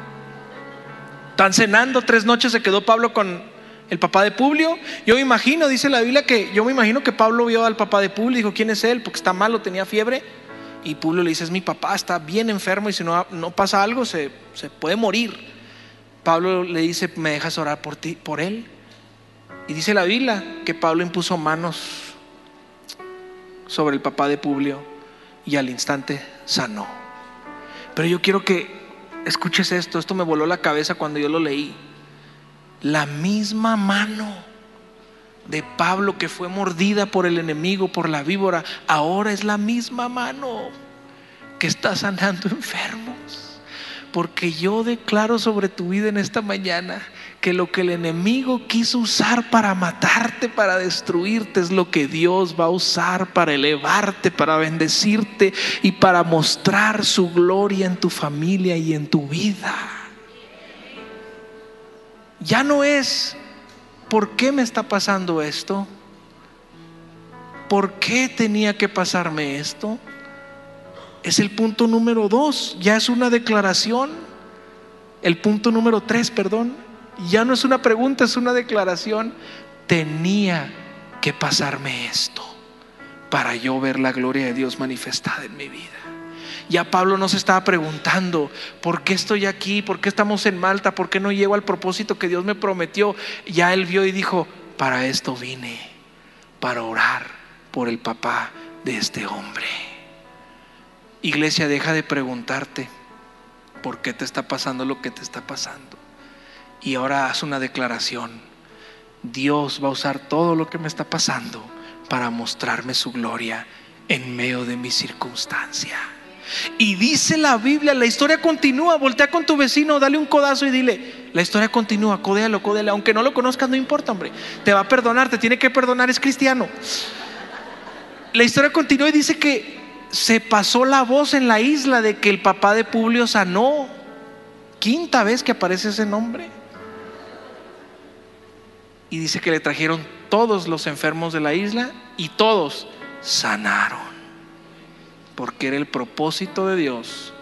Tan cenando, tres noches se quedó Pablo con el papá de Publio. Yo me imagino, dice la Biblia, que yo me imagino que Pablo vio al papá de Publio y dijo, ¿quién es él? Porque está malo, tenía fiebre y Publio le dice, es mi papá, está bien enfermo y si no, no pasa algo se, se puede morir. Pablo le dice, ¿me dejas orar por ti, por él? Y dice la Biblia que Pablo impuso manos sobre el papá de Publio y al instante sanó. Pero yo quiero que escuches esto, esto me voló la cabeza cuando yo lo leí. La misma mano de Pablo que fue mordida por el enemigo, por la víbora, ahora es la misma mano que está sanando enfermos. Porque yo declaro sobre tu vida en esta mañana que lo que el enemigo quiso usar para matarte, para destruirte, es lo que Dios va a usar para elevarte, para bendecirte y para mostrar su gloria en tu familia y en tu vida. Ya no es ¿por qué me está pasando esto? ¿Por qué tenía que pasarme esto? Es el punto número dos, ya es una declaración. El punto número tres, perdón, ya no es una pregunta, es una declaración. Tenía que pasarme esto para yo ver la gloria de Dios manifestada en mi vida. Ya Pablo no se estaba preguntando, ¿por qué estoy aquí? ¿Por qué estamos en Malta? ¿Por qué no llego al propósito que Dios me prometió? Ya él vio y dijo, para esto vine, para orar por el papá de este hombre. Iglesia, deja de preguntarte por qué te está pasando lo que te está pasando. Y ahora haz una declaración. Dios va a usar todo lo que me está pasando para mostrarme su gloria en medio de mi circunstancia. Y dice la Biblia, la historia continúa, voltea con tu vecino, dale un codazo y dile, la historia continúa, codéalo, codéalo, aunque no lo conozcas, no importa, hombre, te va a perdonar, te tiene que perdonar, es cristiano. La historia continúa y dice que se pasó la voz en la isla de que el papá de Publio sanó. Quinta vez que aparece ese nombre. Y dice que le trajeron todos los enfermos de la isla y todos sanaron porque era el propósito de Dios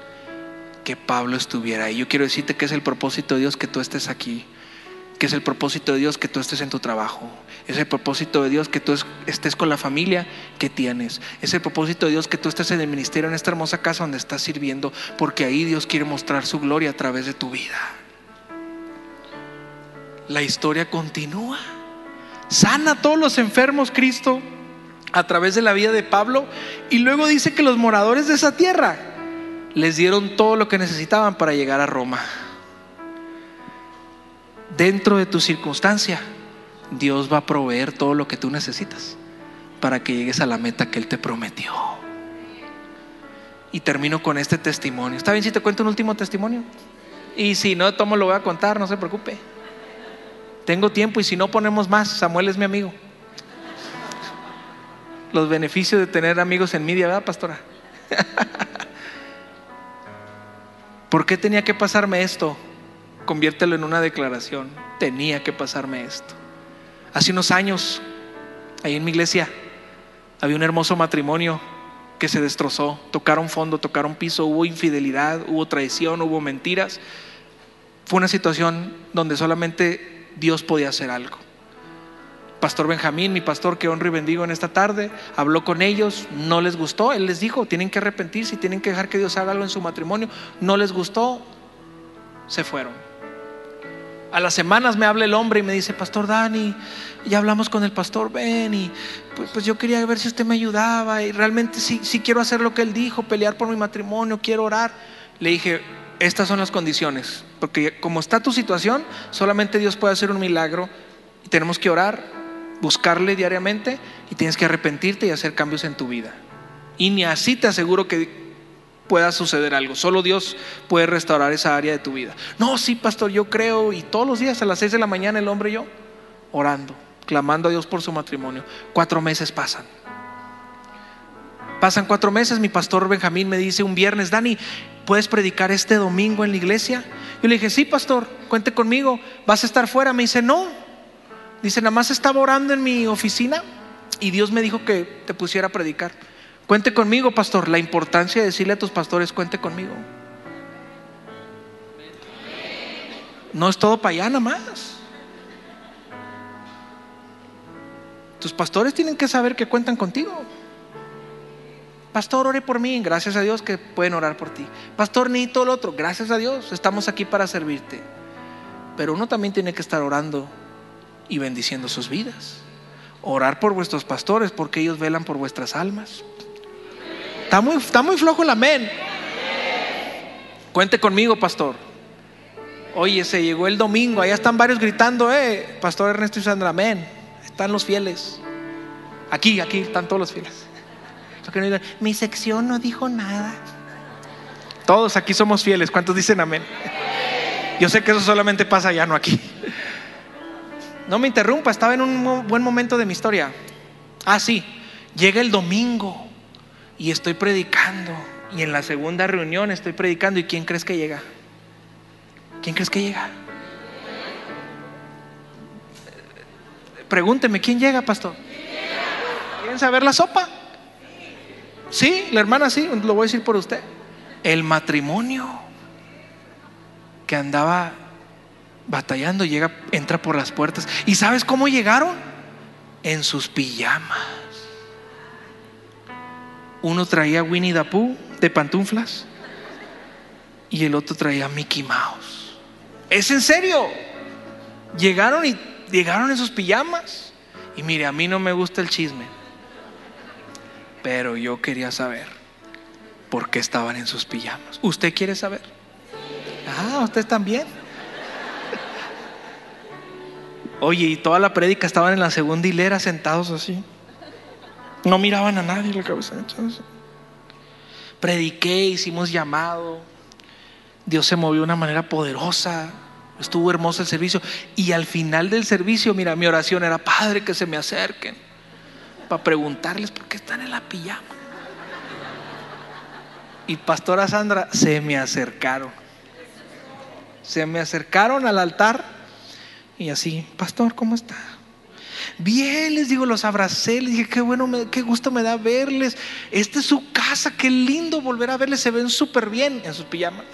que Pablo estuviera ahí. Yo quiero decirte que es el propósito de Dios que tú estés aquí, que es el propósito de Dios que tú estés en tu trabajo, es el propósito de Dios que tú estés con la familia que tienes, es el propósito de Dios que tú estés en el ministerio, en esta hermosa casa donde estás sirviendo, porque ahí Dios quiere mostrar su gloria a través de tu vida. La historia continúa. Sana a todos los enfermos, Cristo a través de la vida de Pablo y luego dice que los moradores de esa tierra les dieron todo lo que necesitaban para llegar a Roma. Dentro de tu circunstancia, Dios va a proveer todo lo que tú necesitas para que llegues a la meta que Él te prometió. Y termino con este testimonio. ¿Está bien si te cuento un último testimonio? Y si no, tomo lo voy a contar, no se preocupe. Tengo tiempo y si no ponemos más, Samuel es mi amigo los beneficios de tener amigos en media, ¿verdad, pastora? ¿Por qué tenía que pasarme esto? Conviértelo en una declaración. Tenía que pasarme esto. Hace unos años, ahí en mi iglesia, había un hermoso matrimonio que se destrozó. Tocaron fondo, tocaron piso, hubo infidelidad, hubo traición, hubo mentiras. Fue una situación donde solamente Dios podía hacer algo. Pastor Benjamín, mi pastor que honro y bendigo en esta tarde, habló con ellos, no les gustó, él les dijo, tienen que arrepentirse, tienen que dejar que Dios haga algo en su matrimonio, no les gustó, se fueron. A las semanas me habla el hombre y me dice, Pastor Dani, ya hablamos con el pastor Ben y pues, pues yo quería ver si usted me ayudaba y realmente sí, sí quiero hacer lo que él dijo, pelear por mi matrimonio, quiero orar. Le dije, estas son las condiciones, porque como está tu situación, solamente Dios puede hacer un milagro y tenemos que orar, buscarle diariamente y tienes que arrepentirte y hacer cambios en tu vida. Y ni así te aseguro que pueda suceder algo. Solo Dios puede restaurar esa área de tu vida. No, sí, pastor, yo creo. Y todos los días a las seis de la mañana el hombre y yo orando, clamando a Dios por su matrimonio. Cuatro meses pasan. Pasan cuatro meses, mi pastor Benjamín me dice un viernes, Dani, ¿puedes predicar este domingo en la iglesia? Yo le dije, sí, pastor, cuente conmigo, ¿vas a estar fuera? Me dice, no. Dice, nada más estaba orando en mi oficina y Dios me dijo que te pusiera a predicar. Cuente conmigo, pastor. La importancia de decirle a tus pastores, cuente conmigo. No es todo para allá nada más. Tus pastores tienen que saber que cuentan contigo. Pastor, ore por mí. Gracias a Dios que pueden orar por ti. Pastor, ni todo lo otro. Gracias a Dios. Estamos aquí para servirte. Pero uno también tiene que estar orando y bendiciendo sus vidas. Orar por vuestros pastores porque ellos velan por vuestras almas. Está muy, está muy flojo el amén. Cuente conmigo, pastor. Oye, se llegó el domingo, allá están varios gritando, eh, Pastor Ernesto y Sandra, amén. Están los fieles. Aquí, aquí están todos los fieles. Mi sección no dijo nada. Todos aquí somos fieles. ¿Cuántos dicen amén? Yo sé que eso solamente pasa allá, no aquí. No me interrumpa, estaba en un buen momento de mi historia. Ah, sí, llega el domingo y estoy predicando. Y en la segunda reunión estoy predicando. ¿Y quién crees que llega? ¿Quién crees que llega? Pregúnteme, ¿quién llega, pastor? ¿Quieren saber la sopa? Sí, la hermana sí, lo voy a decir por usted. El matrimonio que andaba batallando llega, entra por las puertas. ¿Y sabes cómo llegaron? En sus pijamas. Uno traía Winnie the Pooh de pantuflas y el otro traía Mickey Mouse. ¿Es en serio? Llegaron y llegaron en sus pijamas. Y mire, a mí no me gusta el chisme. Pero yo quería saber por qué estaban en sus pijamas. ¿Usted quiere saber? Ah, usted también. Oye, y toda la prédica estaban en la segunda hilera sentados así. No miraban a nadie la cabeza. Prediqué, hicimos llamado. Dios se movió de una manera poderosa. Estuvo hermoso el servicio. Y al final del servicio, mira, mi oración era, Padre, que se me acerquen para preguntarles por qué están en la pijama. Y pastora Sandra, se me acercaron. Se me acercaron al altar y así, pastor, ¿cómo está? Bien, les digo, los abracé, les dije, qué bueno, qué gusto me da verles. Esta es su casa, qué lindo volver a verles, se ven súper bien en sus pijamas.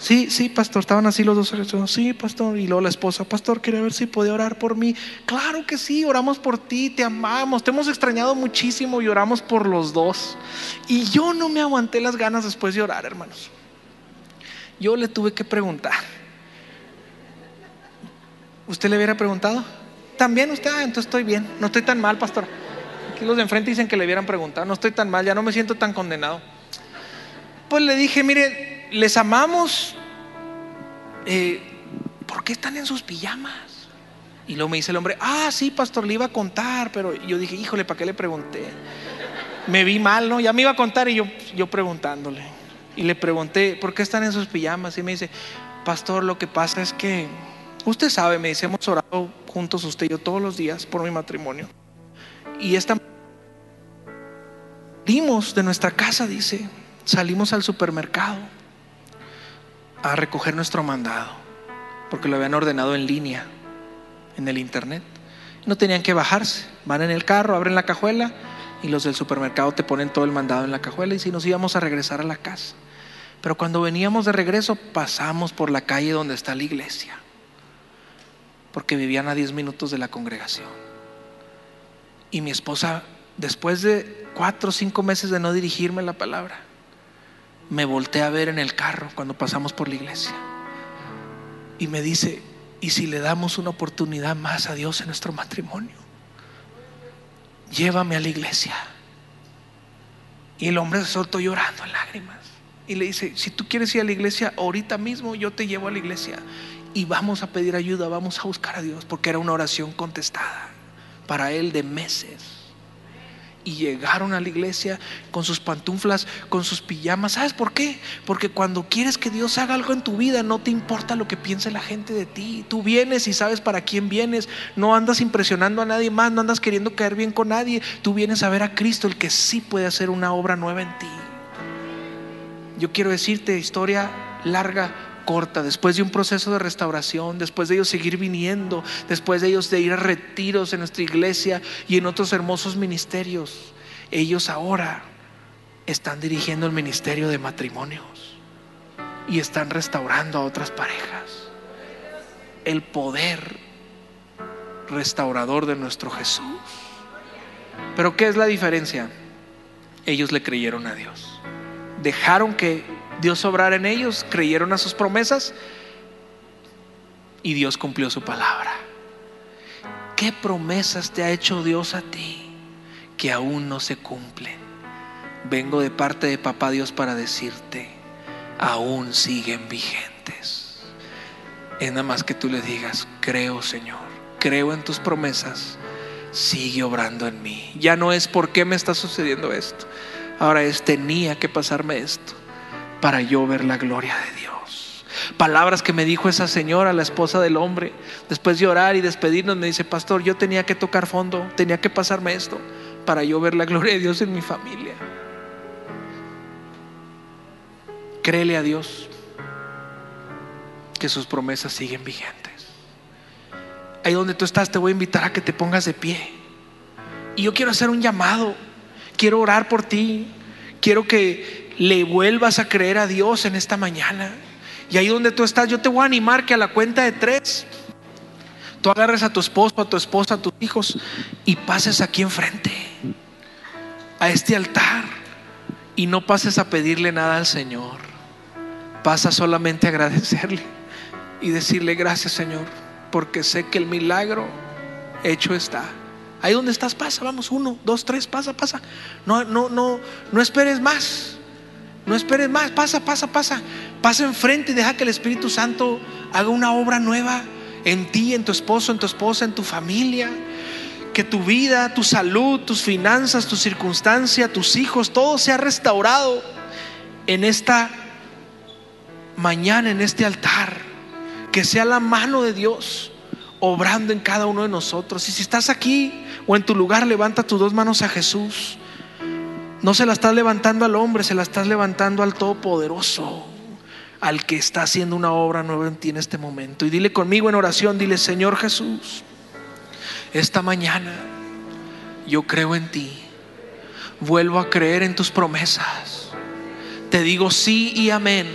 Sí, sí, pastor, estaban así los dos. Sí, pastor. Y luego la esposa, pastor, quería ver si podía orar por mí. Claro que sí, oramos por ti, te amamos, te hemos extrañado muchísimo y oramos por los dos. Y yo no me aguanté las ganas después de orar, hermanos. Yo le tuve que preguntar. ¿Usted le hubiera preguntado? También usted, ah, entonces estoy bien, no estoy tan mal, pastor. Aquí los de enfrente dicen que le hubieran preguntado, no estoy tan mal, ya no me siento tan condenado. Pues le dije, mire, les amamos, eh, ¿por qué están en sus pijamas? Y luego me dice el hombre, ah, sí, pastor, le iba a contar, pero yo dije, híjole, ¿para qué le pregunté? Me vi mal, ¿no? Ya me iba a contar y yo, yo preguntándole. Y le pregunté, ¿por qué están en sus pijamas? Y me dice, pastor, lo que pasa es que, usted sabe, me dice, hemos orado juntos usted y yo todos los días por mi matrimonio. Y esta... Dimos de nuestra casa, dice, salimos al supermercado a recoger nuestro mandado, porque lo habían ordenado en línea, en el internet. No tenían que bajarse, van en el carro, abren la cajuela y los del supermercado te ponen todo el mandado en la cajuela y si nos íbamos a regresar a la casa. Pero cuando veníamos de regreso pasamos por la calle donde está la iglesia, porque vivían a 10 minutos de la congregación. Y mi esposa, después de cuatro o cinco meses de no dirigirme la palabra, me volteé a ver en el carro cuando pasamos por la iglesia. Y me dice, ¿y si le damos una oportunidad más a Dios en nuestro matrimonio? Llévame a la iglesia. Y el hombre se soltó llorando en lágrimas. y le dice, si tú quieres ir a la iglesia ahorita mismo, yo te llevo a la iglesia y vamos a pedir ayuda, vamos a buscar a Dios, porque era una oración contestada para él de meses y llegaron a la iglesia con sus pantuflas, con sus pijamas. ¿Sabes por qué? Porque cuando quieres que Dios haga algo en tu vida, no te importa lo que piense la gente de ti. Tú vienes y sabes para quién vienes. No andas impresionando a nadie más, no andas queriendo caer bien con nadie. Tú vienes a ver a Cristo, el que sí puede hacer una obra nueva en ti. Yo quiero decirte, historia larga, corta, después de un proceso de restauración, después de ellos seguir viniendo, después de ellos de ir a retiros en nuestra iglesia y en otros hermosos ministerios, ellos ahora están dirigiendo el ministerio de matrimonios y están restaurando a otras parejas. El poder restaurador de nuestro Jesús. Pero ¿qué es la diferencia? Ellos le creyeron a Dios. Dejaron que Dios obrara en ellos, creyeron a sus promesas y Dios cumplió su palabra. ¿Qué promesas te ha hecho Dios a ti que aún no se cumplen? Vengo de parte de Papá Dios para decirte, aún siguen vigentes. Es nada más que tú le digas, creo Señor, creo en tus promesas, sigue obrando en mí. Ya no es por qué me está sucediendo esto, ahora es tenía que pasarme esto para yo ver la gloria de Dios. Palabras que me dijo esa señora, la esposa del hombre, después de orar y despedirnos, me dice, pastor, yo tenía que tocar fondo, tenía que pasarme esto para yo ver la gloria de Dios en mi familia. Créele a Dios que sus promesas siguen vigentes. Ahí donde tú estás te voy a invitar a que te pongas de pie. Y yo quiero hacer un llamado, quiero orar por ti, quiero que le vuelvas a creer a Dios en esta mañana. Y ahí donde tú estás, yo te voy a animar que a la cuenta de tres, tú agarres a tu esposo, a tu esposa, a tus hijos y pases aquí enfrente, a este altar, y no pases a pedirle nada al Señor. Pasa solamente a agradecerle y decirle gracias Señor, porque sé que el milagro hecho está. Ahí donde estás, pasa, vamos, uno, dos, tres, pasa, pasa. No, no, no, no esperes más. No esperes más, pasa, pasa, pasa. Pasa enfrente y deja que el Espíritu Santo haga una obra nueva en ti, en tu esposo, en tu esposa, en tu familia. Que tu vida, tu salud, tus finanzas, tu circunstancia, tus hijos, todo sea restaurado en esta mañana, en este altar. Que sea la mano de Dios obrando en cada uno de nosotros. Y si estás aquí o en tu lugar, levanta tus dos manos a Jesús. No se la estás levantando al hombre, se la estás levantando al Todopoderoso, al que está haciendo una obra nueva en ti en este momento. Y dile conmigo en oración, dile, Señor Jesús, esta mañana yo creo en ti, vuelvo a creer en tus promesas. Te digo sí y amén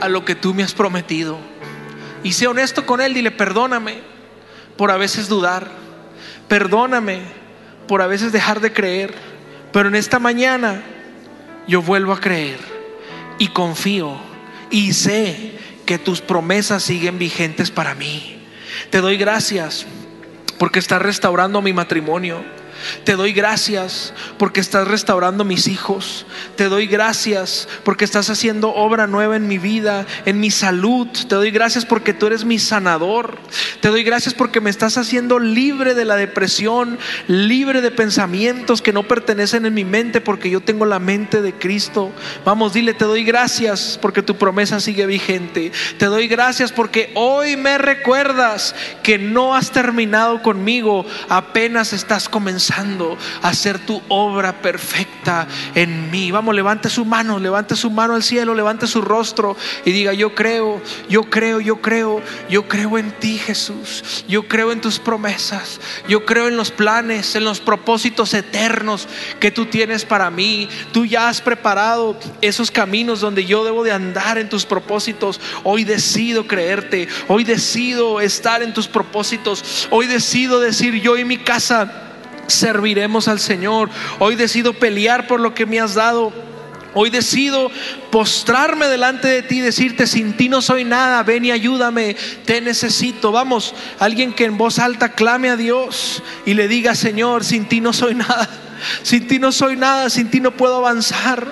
a lo que tú me has prometido. Y sé honesto con Él, dile, perdóname por a veces dudar, perdóname por a veces dejar de creer pero en esta mañana yo vuelvo a creer y confío y sé que tus promesas siguen vigentes para mí. Te doy gracias porque estás restaurando mi matrimonio. Te doy gracias porque estás restaurando mis hijos. Te doy gracias porque estás haciendo obra nueva en mi vida, en mi salud. Te doy gracias porque tú eres mi sanador. Te doy gracias porque me estás haciendo libre de la depresión, libre de pensamientos que no pertenecen en mi mente porque yo tengo la mente de Cristo. Vamos, dile, te doy gracias porque tu promesa sigue vigente. Te doy gracias porque hoy me recuerdas que no has terminado conmigo, apenas estás comenzando a hacer tu obra perfecta en mí. Vamos, levante su mano, levante su mano al cielo, levante su rostro y diga, yo creo, yo creo, yo creo, yo creo en ti Jesús, yo creo en tus promesas, yo creo en los planes, en los propósitos eternos que tú tienes para mí. Tú ya has preparado esos caminos donde yo debo de andar en tus propósitos. Hoy decido creerte, hoy decido estar en tus propósitos, hoy decido decir yo y mi casa serviremos al Señor. Hoy decido pelear por lo que me has dado. Hoy decido postrarme delante de ti y decirte, sin ti no soy nada, ven y ayúdame, te necesito. Vamos, alguien que en voz alta clame a Dios y le diga, Señor, sin ti no soy nada, sin ti no soy nada, sin ti no puedo avanzar.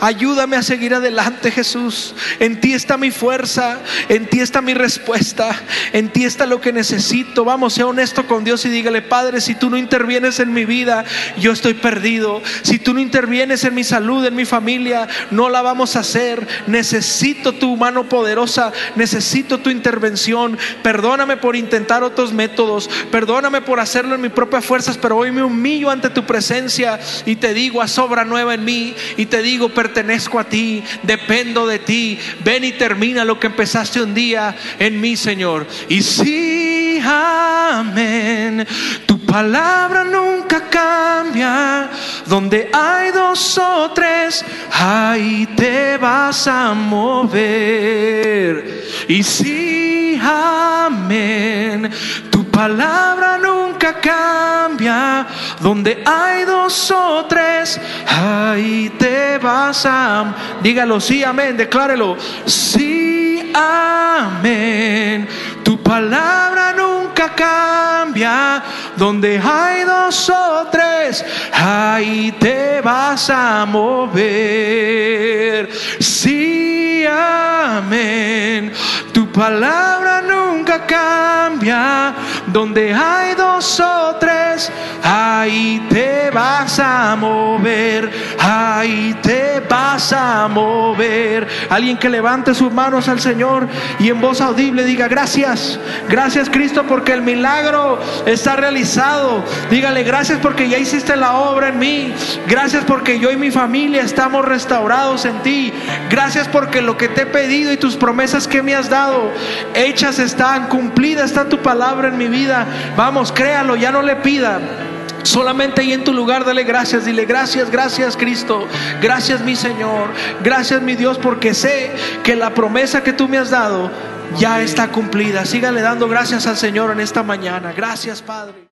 Ayúdame a seguir adelante, Jesús. En ti está mi fuerza, en ti está mi respuesta, en ti está lo que necesito. Vamos, sea honesto con Dios y dígale, Padre, si tú no intervienes en mi vida, yo estoy perdido. Si tú no intervienes en mi salud, en mi familia, no la vamos a hacer. Necesito tu mano poderosa, necesito tu intervención. Perdóname por intentar otros métodos, perdóname por hacerlo en mis propias fuerzas, pero hoy me humillo ante tu presencia y te digo, a sobra nueva en mí y te digo, pertenezco a ti, dependo de ti. Ven y termina lo que empezaste un día en mí, Señor. Y sí, amén. Tu palabra nunca cambia. Donde hay dos o tres, ahí te vas a mover. Y sí, amén. Palabra nunca cambia. Donde hay dos o tres, ahí te vas a. Dígalo, sí, amén. Declárelo. Sí, amén. Tu palabra nunca cambia. Donde hay dos o tres, ahí te vas a mover. Sí, amén. Tu palabra nunca cambia. Donde hay dos o tres, ahí te vas a mover. Ahí te vas a mover. Alguien que levante sus manos al Señor y en voz audible diga gracias. Gracias Cristo porque el milagro está realizado. Dígale gracias porque ya hiciste la obra en mí. Gracias porque yo y mi familia estamos restaurados en ti. Gracias porque lo que te he pedido y tus promesas que me has dado, hechas están, cumplida está tu palabra en mi vida. Vamos, créalo, ya no le pida. Solamente ahí en tu lugar dale gracias, dile gracias, gracias Cristo, gracias mi Señor, gracias mi Dios, porque sé que la promesa que tú me has dado ya está cumplida. Sígale dando gracias al Señor en esta mañana. Gracias Padre.